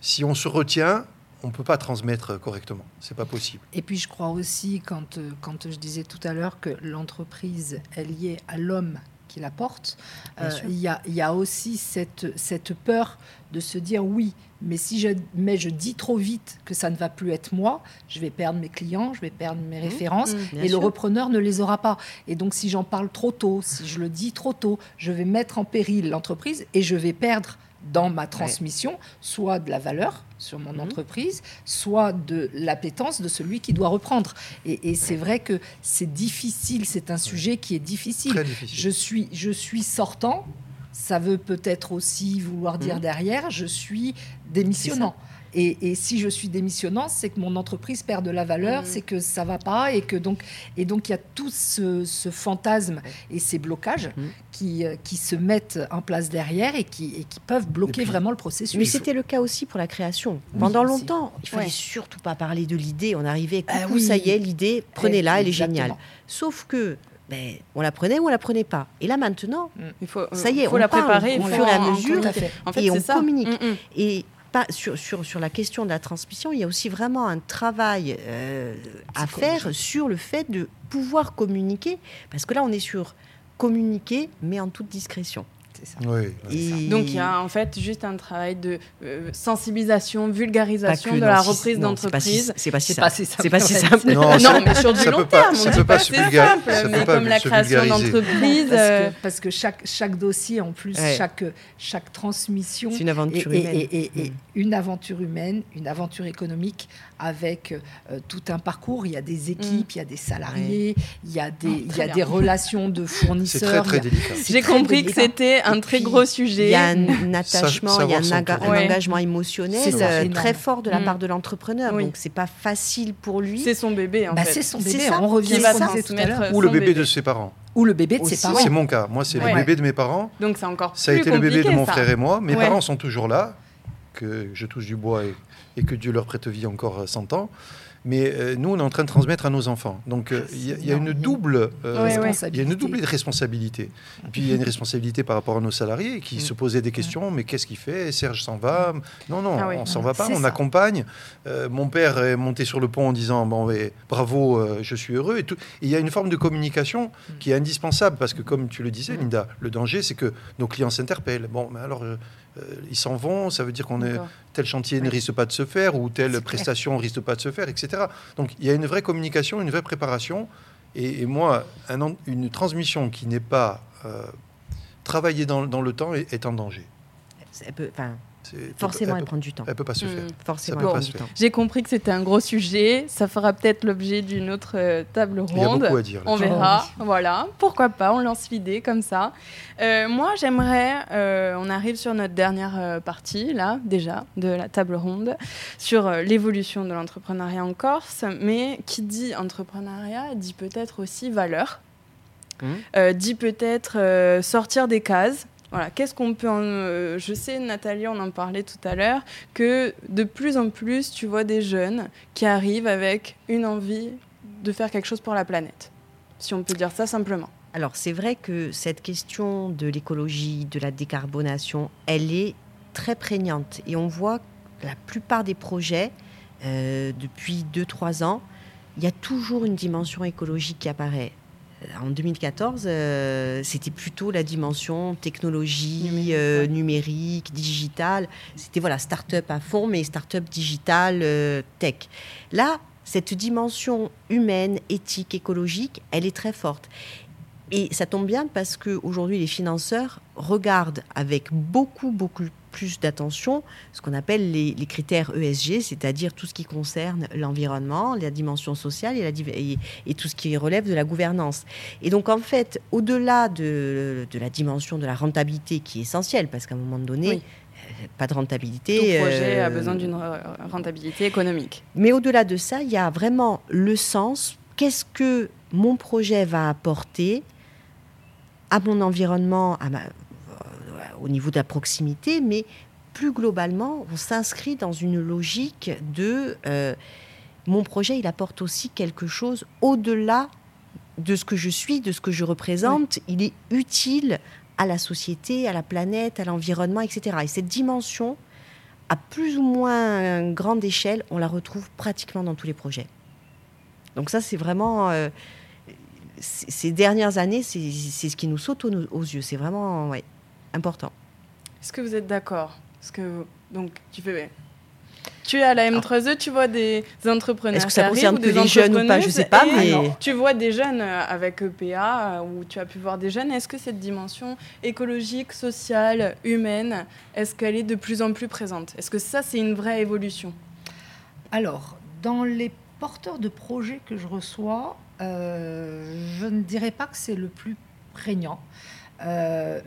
si on se retient, on ne peut pas transmettre correctement. C'est pas possible. Et puis je crois aussi, quand, euh, quand je disais tout à l'heure que l'entreprise est liée à l'homme qui la porte, euh, il y, a, il y a aussi cette, cette peur de se dire oui, mais si je, mais je dis trop vite que ça ne va plus être moi, je vais perdre mes clients, je vais perdre mes références. Mmh. Et sûr. le repreneur ne les aura pas. Et donc, si j'en parle trop tôt, si je le dis trop tôt, je vais mettre en péril l'entreprise et je vais perdre dans ma transmission soit de la valeur sur mon Mhm. entreprise, soit de l'appétence de celui qui doit reprendre. Et, et c'est vrai que c'est difficile, c'est un sujet qui est difficile. Très difficile. Je suis, je suis sortant. Ça veut peut-être aussi vouloir dire Mhm. derrière, je suis démissionnant. Et, et si je suis démissionnant, c'est que mon entreprise perd de la valeur, Mhm. c'est que ça va pas, et que donc, et donc il y a tout ce, ce fantasme et ces blocages Mhm. qui, euh, qui se mettent en place derrière et qui, et qui peuvent bloquer puis- vraiment le processus. Mais c'était le cas aussi pour la création. Oui, Pendant longtemps, il fallait Ouais. surtout pas parler de l'idée. On arrivait, Ah coucou, oui. ça y est, l'idée, prenez-la, elle est géniale. Sauf que, ben, on la prenait ou on la prenait pas. Et là maintenant, Il faut, Ça y est, faut on la parle préparer. au fur et à mesure. communiquer. En fait, et on ça. communique. Mm, mm. et pas sur, sur, sur, la question de la transmission, il y a aussi vraiment un travail euh, à faire sur le fait de pouvoir communiquer, parce que là, on est sur communiquer, mais en toute discrétion. Donc il y a en fait juste un travail de euh, sensibilisation, vulgarisation de la reprise d'entreprise. C'est pas si simple. C'est pas si simple. Non, mais sur du long terme, ça peut pas se simple. Mais comme la création d'entreprise, euh, parce, que chaque chaque dossier en plus, chaque chaque transmission, une aventure humaine. Et, mm. une aventure humaine, une aventure économique avec euh, tout un parcours. Il y a des équipes, mm. il y a des salariés, il y a des il y a des relations de fournisseurs. C'est très très délicat. J'ai compris que c'était un très gros sujet. Il y a un attachement, il y a un, engagement émotionnel euh, très fort de la mm. part de l'entrepreneur. Donc c'est pas facile pour lui. C'est son bébé en bah, fait. C'est son bébé. On revient à ce tout à l'heure. Ou le bébé, de ses parents. Ou le bébé de ses parents. C'est mon cas. Moi, c'est le bébé de mes parents. Donc c'est encore Ça a été le bébé de mon frère et moi. Mes parents sont toujours là, que je touche du bois et, et que Dieu leur prête vie encore 100 ans mais euh, nous, on est en train de transmettre à nos enfants. Donc, euh, il y, a une double, euh, il y a une double responsabilité. puis, il y a une responsabilité par rapport à nos salariés qui se posaient des questions. Mais qu'est-ce qu'il fait? Serge s'en va? Non, non, ah on s'en va pas. On accompagne. mon père est monté sur le pont en disant bon, bravo, je suis heureux. Et il y a une forme de communication qui est indispensable parce que, comme tu le disais, Linda, le danger, c'est que nos clients s'interpellent. Bon, mais alors euh, ils s'en vont, ça veut dire qu'on est tel chantier ne risque pas de se faire ou telle prestation ne risque pas de se faire, etc. Donc il y a une vraie communication, une vraie préparation. Et, moi, une transmission qui n'est pas euh, travaillée dans, le temps est, en danger. Forcément, elle, prend du temps. Elle peut pas se faire. Hmm. Forcément, J'ai compris que c'était un gros sujet. Ça fera peut-être l'objet d'une autre euh, table ronde. Il y a beaucoup à dire. On verra. Voilà. Pourquoi pas On lance l'idée comme ça. Euh, moi, j'aimerais. Euh, on arrive sur notre dernière partie là, déjà, de la table ronde, sur l'évolution de l'entrepreneuriat en Corse. Mais qui dit entrepreneuriat dit peut-être aussi valeur. Hmm. dit peut-être sortir des cases, voilà, qu'est-ce qu'on peut. Euh, je sais, Nathalie, on en parlait tout à l'heure, que de plus en plus, tu vois des jeunes qui arrivent avec une envie de faire quelque chose pour la planète, si on peut dire ça simplement. Alors, c'est vrai que cette question de l'écologie, de la décarbonation, elle est très prégnante. Et on voit que la plupart des projets, euh, depuis 2-3 ans, il y a toujours une dimension écologique qui apparaît en 2014, euh, c'était plutôt la dimension technologie, numérique, euh, digitale. C'était voilà, start-up à fond, mais start-up digital, euh, tech. Là, cette dimension humaine, éthique, écologique, elle est très forte. Et ça tombe bien parce qu'aujourd'hui, les financeurs regardent avec beaucoup, beaucoup plus d'attention ce qu'on appelle les, critères ESG, c'est-à-dire tout ce qui concerne l'environnement, la dimension sociale et, la, et, tout ce qui relève de la gouvernance. Et donc, en fait, au-delà de, la dimension de la rentabilité qui est essentielle, parce qu'à un moment donné, euh, pas de rentabilité. Tout projet a euh, besoin d'une rentabilité économique. Mais au-delà de ça, il y a vraiment le sens. Qu'est-ce que mon projet va apporter à mon environnement, à au niveau de la proximité, mais plus globalement, on s'inscrit dans une logique de euh, mon projet, il apporte aussi quelque chose au-delà de ce que je suis, de ce que je représente. Il est utile à la société, à la planète, à l'environnement, etc. Et cette dimension, à plus ou moins grande échelle, on la retrouve pratiquement dans tous les projets. Donc ça, c'est vraiment... Euh, ces dernières années, c'est ce qui nous saute aux, yeux. C'est vraiment ouais, important. Est-ce que vous êtes d'accord? Parce que donc tu fais tu es à la M3E, tu vois des entrepreneurs. Est-ce que ça concerne que les jeunes ou pas? Je ne sais pas, mais. Tu vois des jeunes euh, avec EPA, euh, ou tu as pu voir des jeunes. Est-ce que cette dimension écologique, sociale, humaine, est-ce qu'elle est de plus en plus présente? Est-ce que ça, c'est une vraie évolution? Alors, dans les porteurs de projets que je reçois, euh, je ne dirais pas que c'est le plus prégnant.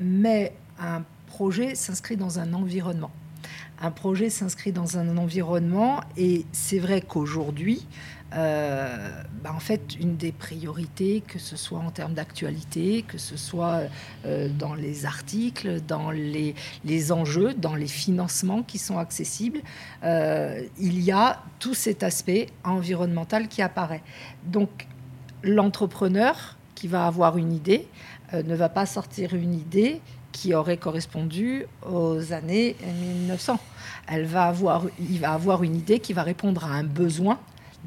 mais un projet s'inscrit dans un environnement. Un projet s'inscrit dans un environnement et c'est vrai qu'aujourd'hui, euh, bah, en fait, une des priorités, que ce soit en termes d'actualité, que ce soit euh, dans les articles, dans les, les, enjeux, dans les financements qui sont accessibles, euh, il y a tout cet aspect environnemental qui apparaît. Donc, l'entrepreneur qui va avoir une idée ne va pas sortir une idée qui aurait correspondu aux années 1900. Elle va avoir, il va avoir une idée qui va répondre à un besoin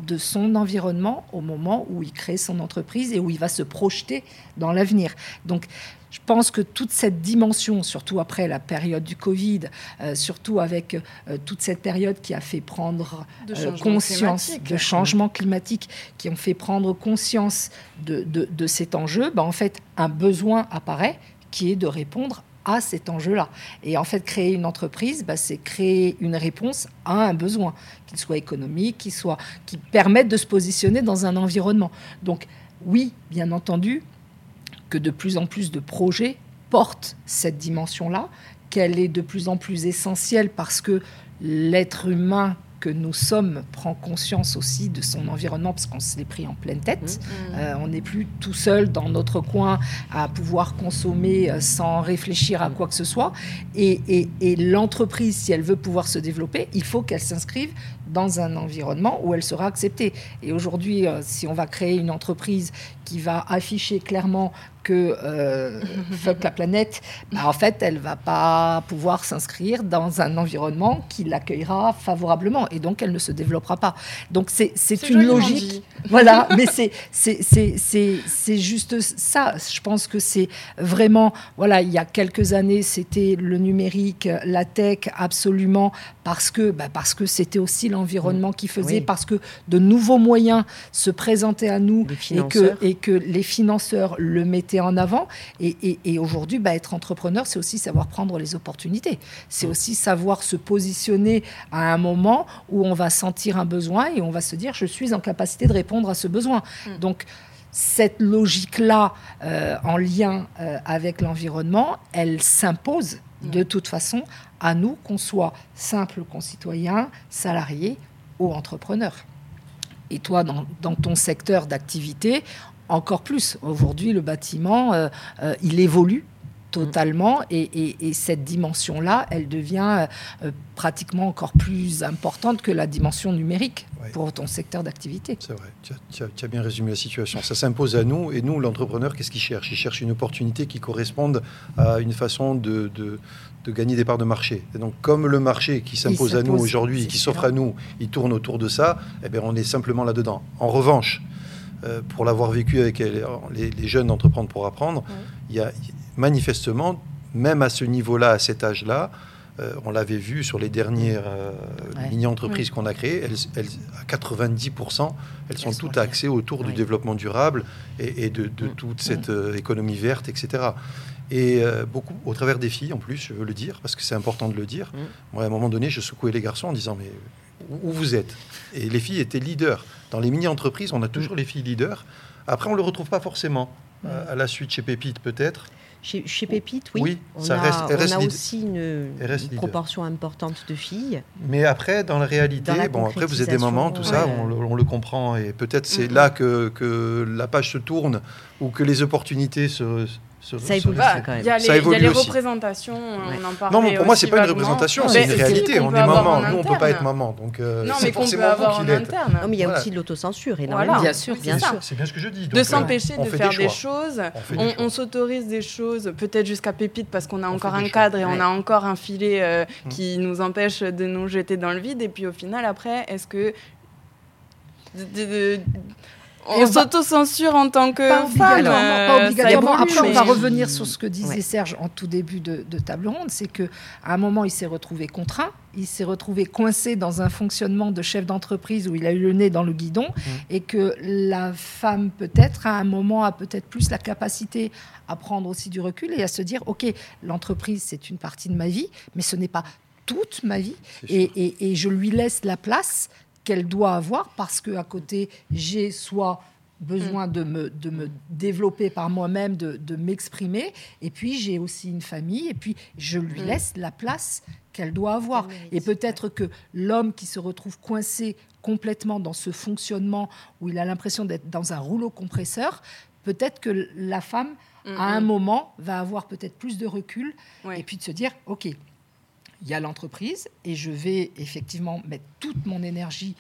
de son environnement au moment où il crée son entreprise et où il va se projeter dans l'avenir. Donc, je pense que toute cette dimension, surtout après la période du Covid, euh, surtout avec euh, toute cette période qui a fait prendre euh, conscience de changement climatique, qui ont fait prendre conscience de, de, cet enjeu, ben, en fait, un besoin apparaît qui est de répondre à cet enjeu-là. Et en fait, créer une entreprise, bah, c'est créer une réponse à un besoin, qu'il soit économique, qu'il soit, qui permette de se positionner dans un environnement. Donc, oui, bien entendu, que de plus en plus de projets portent cette dimension-là, qu'elle est de plus en plus essentielle parce que l'être humain que nous sommes prend conscience aussi de son environnement parce qu'on se l'est pris en pleine tête. Mmh. Euh, on n'est plus tout seul dans notre coin à pouvoir consommer euh, sans réfléchir à quoi que ce soit. Et, et l'entreprise, si elle veut pouvoir se développer, il faut qu'elle s'inscrive dans un environnement où elle sera acceptée. Et aujourd'hui, euh, si on va créer une entreprise qui va afficher clairement que euh, fuck la planète, bah, en fait, elle va pas pouvoir s'inscrire dans un environnement qui l'accueillera favorablement et donc elle ne se développera pas. Donc c'est une logique. Voilà, mais c'est juste ça. Je pense que c'est vraiment, voilà, il y a quelques années, c'était le numérique, la tech, absolument, parce que bah, parce que c'était aussi l'environnement qui faisait, parce que de nouveaux moyens se présentaient à nous et que, et que les financeurs le mettaient en avant. Et, aujourd'hui, bah, être entrepreneur, c'est aussi savoir prendre les opportunités. C'est aussi savoir se positionner à un moment où on va sentir un besoin et on va se dire, je suis en capacité de répondre à ce besoin. Mm. Donc, cette logique-là, euh, en lien euh, avec l'environnement, elle s'impose mm. de toute façon à nous, qu'on soit simple concitoyen, salarié ou entrepreneur. Et toi, dans, dans ton secteur d'activité, encore plus. Aujourd'hui, le bâtiment, euh, euh, il évolue totalement et, cette dimension-là, elle devient euh, pratiquement encore plus importante que la dimension numérique pour ton secteur d'activité. C'est vrai, tu as, bien résumé la situation. Ça s'impose à nous et nous, l'entrepreneur, qu'est-ce qu'il cherche? Il cherche une opportunité qui corresponde à une façon de, de, gagner des parts de marché. Et donc, comme le marché qui s'impose à nous aujourd'hui, qui s'offre à nous, il tourne autour de ça, eh bien, on est simplement là-dedans. En revanche, euh, pour l'avoir vécu avec les, jeunes d'entreprendre pour apprendre, il y a manifestement, même à ce niveau-là, à cet âge-là, euh, on l'avait vu sur les dernières euh, mini-entreprises qu'on a créées, elles, à 90%, elles sont toutes axées autour du développement durable et, de, mm. toute cette économie verte, etc. Et beaucoup au travers des filles en plus, je veux le dire, parce que c'est important de le dire. Mm. Moi, à un moment donné, je secouais les garçons en disant Mais où vous êtes? Et les filles étaient leaders. Dans les mini-entreprises, on a toujours les filles leaders. Après, on ne le retrouve pas forcément. Euh, à la suite, chez Pépite, peut-être chez, chez, Pépite, oui. on ça a, reste, on a aussi une, proportion importante de filles. Mais après, dans la réalité, bon, après, vous êtes des mamans, tout ça, on, le comprend. Et peut-être c'est là que, que, la page se tourne ou que les opportunités se, ça évolue quand même. Il y a les, représentations, on en parle. Non, mais pour moi, c'est pas une représentation, c'est une réalité. On est maman, nous, on peut pas être maman. Donc, euh, non, mais qu'on peut avoir en interne. Non, mais il y a aussi de l'autocensure, énormément. Bien sûr, bien sûr. C'est bien ce que je dis. De s'empêcher de faire des choses. On s'autorise des choses, peut-être jusqu'à pépite, parce qu'on a encore un cadre et on a encore un filet euh, mm. qui nous empêche de nous jeter dans le vide. Et puis au final, après, est-ce que on s'auto-censure en tant que pas femme. pas obligatoirement. Après, on va revenir sur ce que disait Serge en tout début de, table ronde, c'est que à un moment, il s'est retrouvé contraint, il s'est retrouvé coincé dans un fonctionnement de chef d'entreprise où il a eu le nez dans le guidon, mmh. et que la femme peut-être à un moment a peut-être plus la capacité à prendre aussi du recul et à se dire, ok, l'entreprise c'est une partie de ma vie, mais ce n'est pas toute ma vie, et, et je lui laisse la place qu'elle doit avoir parce que à côté j'ai soit besoin mm. de, me, de me développer par moi-même, de, de m'exprimer. Et puis, j'ai aussi une famille. Et puis, je lui mm. laisse la place qu'elle doit avoir. Et peut-être que l'homme qui se retrouve coincé complètement dans ce fonctionnement où il a l'impression d'être dans un rouleau compresseur, peut-être que la femme, à un moment, va avoir peut-être plus de recul et puis de se dire, OK, il y a l'entreprise et je vais effectivement mettre toute mon énergie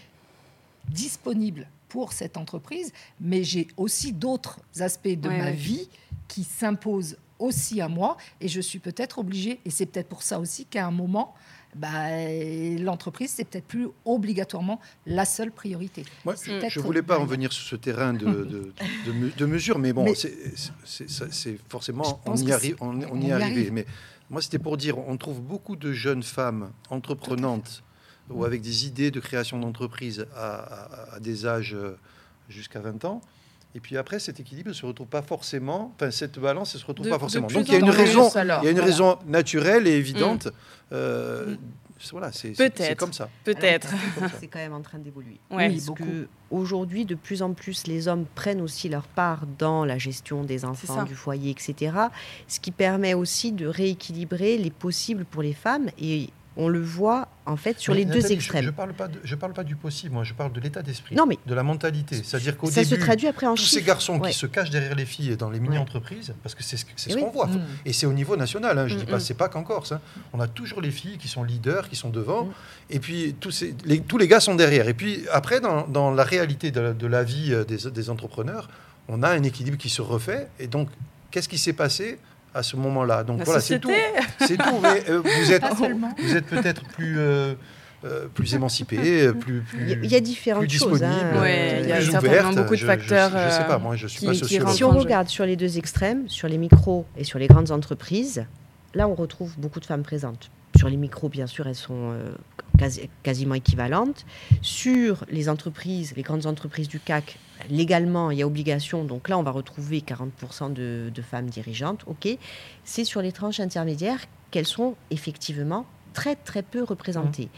disponible pour cette entreprise, mais j'ai aussi d'autres aspects de ma vie qui s'imposent aussi à moi et je suis peut-être obligée, et c'est peut-être pour ça aussi qu'à un moment, bah, l'entreprise, c'est peut-être plus obligatoirement la seule priorité. Je ne voulais pas en venir sur ce terrain de, de, mesure, mais bon, c'est forcément, on y, arrive, on, y, est arrivé. Mais moi, c'était pour dire, on trouve beaucoup de jeunes femmes entreprenantes ou avec des idées de création d'entreprise à, des âges euh, jusqu'à 20 ans. Et puis après, cet équilibre ne se retrouve pas forcément, enfin cette balance ne se retrouve pas forcément. Donc il y a une raison, il y a une raison naturelle et évidente. Mm. Euh, voilà, c'est comme ça. Peut-être. C'est quand même en train d'évoluer. oui, parce aujourd'hui, de plus en plus, les hommes prennent aussi leur part dans la gestion des enfants, du foyer, etc. Ce qui permet aussi de rééquilibrer les possibles pour les femmes et on le voit en fait sur les deux extrêmes. Je ne parle, pas je parle pas du possible, moi je parle de l'état d'esprit, de la mentalité. C'est-à-dire qu'au début, se traduit après en tous ces garçons qui se cachent derrière les filles dans les mini-entreprises, parce que c'est ce, ce qu'on voit, mm. et c'est au niveau national, hein, je ne dis mm, pas, mm. c'est pas qu'en Corse, hein. on a toujours les filles qui sont leaders, qui sont devant, et puis tous, ces, les, tous les gars sont derrière. Et puis après, dans, la réalité de, la vie euh, des, des entrepreneurs, on a un équilibre qui se refait, et donc qu'est-ce qui s'est passé? À ce moment-là. Donc voilà, c'est tout. C'est tout. Mais, euh, vous êtes, vous êtes peut-être plus. Euh, euh, plus émancipé, plus, plus, Il y a différentes choses. Hein. il y a certainement beaucoup de facteurs. Je, ne sais pas, moi, je suis pas sociologue. Si on regarde sur les deux extrêmes, sur les micros et sur les grandes entreprises, là, on retrouve beaucoup de femmes présentes. Sur les micros, bien sûr, elles sont quasiment équivalentes. Sur les entreprises, les grandes entreprises du CAC, légalement, il y a obligation, donc là, on va retrouver 40% de, femmes dirigeantes, ok. C'est sur les tranches intermédiaires qu'elles sont effectivement très, très peu représentées.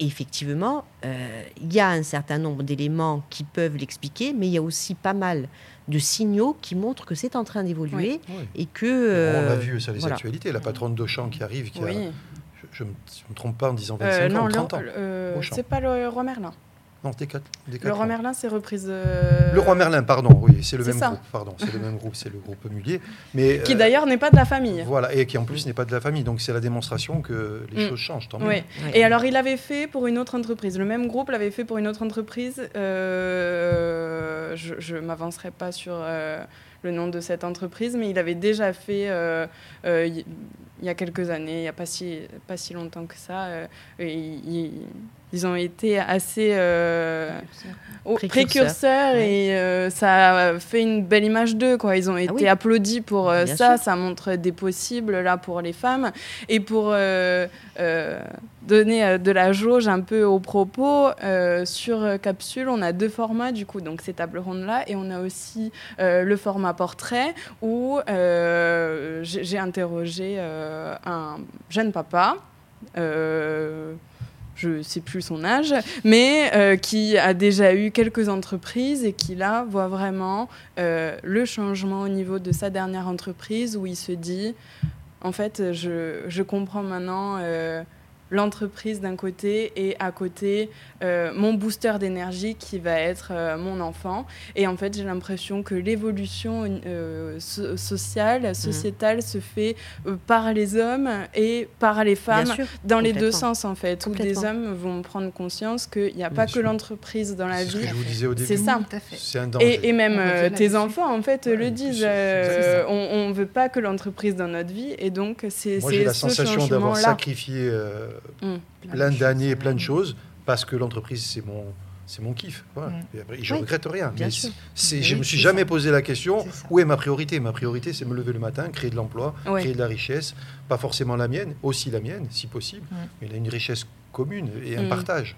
effectivement, euh, il y a un certain nombre d'éléments qui peuvent l'expliquer, mais il y a aussi pas mal de signaux qui montrent que c'est en train d'évoluer et que... on a euh, vu ça les actualités, la patronne d'Auchan qui arrive, qui je ne me, trompe pas en disant 25 euh, ans, non, 30 ans. c'est pas le roi Non, Le Roi Merlin, c'est reprise. Euh, le Roi Merlin, pardon, oui, c'est le même groupe. Pardon, c'est le même groupe, c'est le groupe Mulier. Mais, qui d'ailleurs n'est pas de la famille. Voilà, et qui en plus n'est pas de la famille. Donc c'est la démonstration que les mm. choses changent. Tant oui. Et alors il l'avait fait pour une autre entreprise. Le même groupe l'avait fait pour une autre entreprise. Euh, je ne m'avancerai pas sur euh, le nom de cette entreprise, mais il avait déjà fait il y a quelques années, il n'y a pas si, pas si longtemps que ça. il, ils ont été assez euh, précurseurs, et euh, ça a fait une belle image d'eux. Quoi. Ils ont ah été applaudis pour euh, ça. Ça montre des possibles là pour les femmes. Et pour donner de la jauge un peu au propos, sur Capsule, on a deux formats du coup, donc ces tables rondes-là. Et on a aussi le format portrait où j'ai interrogé un jeune papa je ne sais plus son âge, mais euh, qui a déjà eu quelques entreprises et qui là voit vraiment euh, le changement au niveau de sa dernière entreprise où il se dit, en fait, je, je comprends maintenant euh, l'entreprise d'un côté et à côté euh, mon booster d'énergie qui va être euh, mon enfant. Et en fait, j'ai l'impression que l'évolution euh, sociale, mmh. sociétale se fait par les hommes et par les femmes dans les deux sens en fait, où les hommes vont prendre conscience qu'il n'y a pas que l'entreprise dans la vie. C'est ça. C'est un Et, et même tes enfants en fait le disent. on ne veut pas que l'entreprise dans notre vie et donc c'est Moi j'ai la sensation d'avoir sacrifié mm. plein d'années, plein de choses parce que l'entreprise, c'est mon, c'est mon kiff. Mm. je ne regrette rien. mais c'est, je ne me suis jamais posé la question où est ma priorité? Ma priorité, c'est me lever le matin, créer de l'emploi, créer de la richesse. Pas forcément la mienne, aussi la mienne, si possible. Mm. Mais il y a une richesse commune et un mm. partage.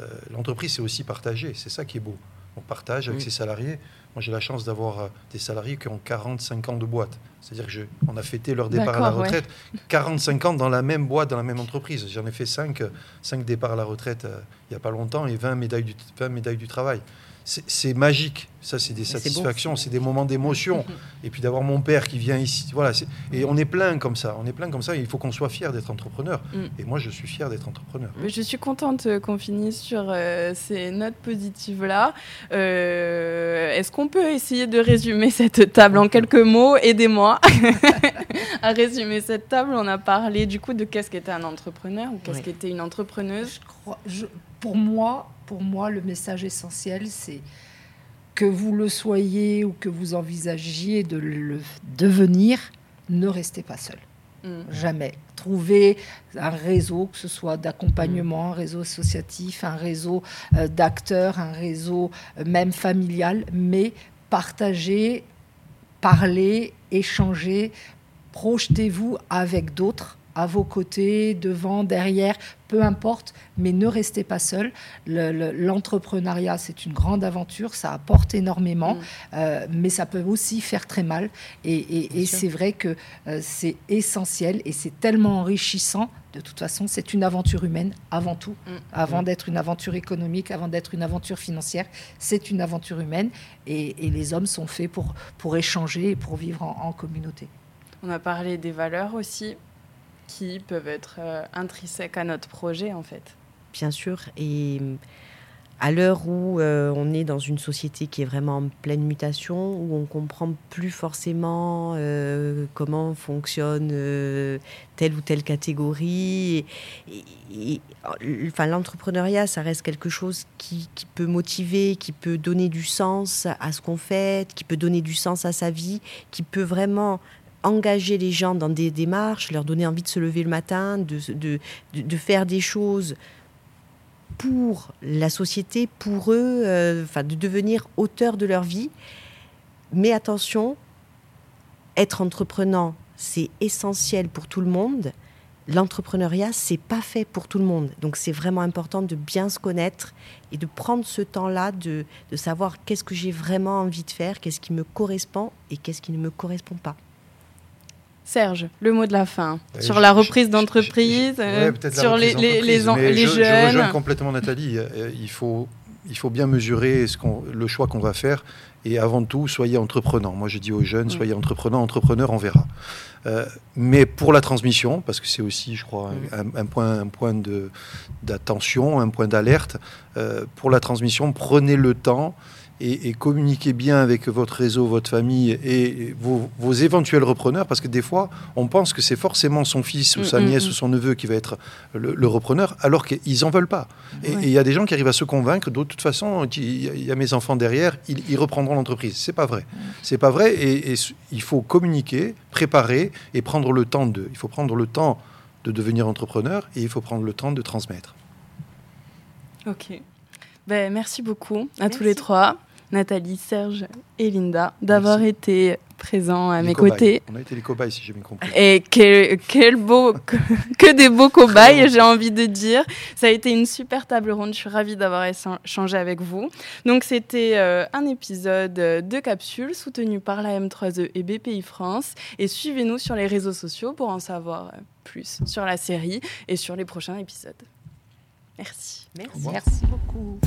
Euh, l'entreprise, c'est aussi partager. C'est ça qui est beau. On partage avec ses salariés. Moi, j'ai la chance d'avoir euh, des salariés qui ont 45 ans de boîte. C'est-à-dire que on a fêté leur départ à la retraite 45 ans dans la même boîte, dans la même entreprise. J'en ai fait 5, 5 départs à la retraite euh, il n'y a pas longtemps et 20 médailles du, 20 médailles du travail c'est magique. Ça, c'est des satisfactions, c'est des moments d'émotion. et puis d'avoir mon père qui vient ici. Voilà. Et on est plein comme ça. On est plein comme ça. il faut qu'on soit fier d'être entrepreneur. Mm. Et moi, je suis fier d'être entrepreneur. Je suis contente euh, qu'on finisse sur euh, ces notes positives-là. Euh, est-ce qu'on peut essayer de résumer cette table en quelques mots? Aidez-moi à résumer cette table. On a parlé du coup de qu'est-ce qu'était un entrepreneur ou qu'est-ce qu'était une entrepreneuse. Je crois, pour moi, pour moi, le message essentiel, c'est que vous le soyez ou que vous envisagiez de le devenir, ne restez pas seul. Mm. Jamais. Trouver un réseau, que ce soit d'accompagnement, un réseau associatif, un réseau euh, d'acteurs, un réseau euh, même familial, mais partager, parler, échanger, projetez-vous avec d'autres à vos côtés, devant, derrière, peu importe, mais ne restez pas seul. L'entrepreneuriat, c'est une grande aventure, ça apporte énormément, mm. euh, mais ça peut aussi faire très mal. Et, c'est vrai que euh, c'est essentiel et c'est tellement enrichissant. De toute façon, c'est une aventure humaine avant tout, mm. avant mm. d'être une aventure économique, avant d'être une aventure financière. C'est une aventure humaine et, les hommes sont faits pour, pour échanger et pour vivre en communauté. On a parlé des valeurs aussi qui peuvent être euh, intrinsèques à notre projet en fait. Bien sûr, et à l'heure où euh, on est dans une société qui est vraiment en pleine mutation, où on comprend plus forcément euh, comment fonctionne telle ou telle catégorie, et, enfin, l'entrepreneuriat, ça reste quelque chose qui, qui, peut motiver, qui peut donner du sens à ce qu'on fait, qui peut donner du sens à sa vie, qui peut vraiment engager les gens dans des démarches, leur donner envie de se lever le matin, de, de, de, faire des choses pour la société, pour eux, euh, de devenir auteurs de leur vie. Mais attention, être entreprenant, c'est essentiel pour tout le monde. L'entrepreneuriat, c'est pas fait pour tout le monde. Donc, c'est vraiment important de bien se connaître et de prendre ce temps-là, de, de savoir qu'est-ce que j'ai vraiment envie de faire, qu'est-ce qui me correspond et qu'est-ce qui ne me correspond pas. Serge, le mot de la fin sur la reprise d'entreprise, euh, sur les, les, les, les jeunes. Je rejoins complètement Nathalie. Euh, il faut, il faut bien mesurer ce le choix qu'on va faire et avant tout, soyez entreprenants. Moi, je dis aux jeunes, soyez entreprenants, entrepreneurs, on verra. Euh, mais pour la transmission, parce que c'est aussi, je crois, un, point, un point d'attention, un point d'alerte, pour la transmission, prenez le temps et, communiquez bien avec votre réseau, votre famille et vos, éventuels repreneurs, parce que des fois, on pense que c'est forcément son fils ou mm, sa mm, nièce mm. ou son neveu qui va être le, repreneur, alors qu'ils n'en veulent pas. Et il y a des gens qui arrivent à se convaincre, de toute façon, il y a mes enfants derrière, ils, reprendront l'entreprise. C'est pas vrai. C'est pas vrai, et, il faut communiquer, préparer et prendre le temps de. Il faut prendre le temps de devenir entrepreneur et il faut prendre le temps de transmettre. Ok. Ben, merci beaucoup à tous les trois. Nathalie, Serge et Linda, d'avoir été présents à mes côtés. On a été les cobayes, si j'ai bien compris. Et quel, beau, que, des beaux cobayes, j'ai envie de dire. Ça a été une super table ronde. Je suis ravie d'avoir échangé avec vous. Donc, c'était euh, un épisode de Capsule soutenu par la M3E et BPI France. Et suivez-nous sur les réseaux sociaux pour en savoir plus sur la série et sur les prochains épisodes. Merci. Merci, Merci beaucoup.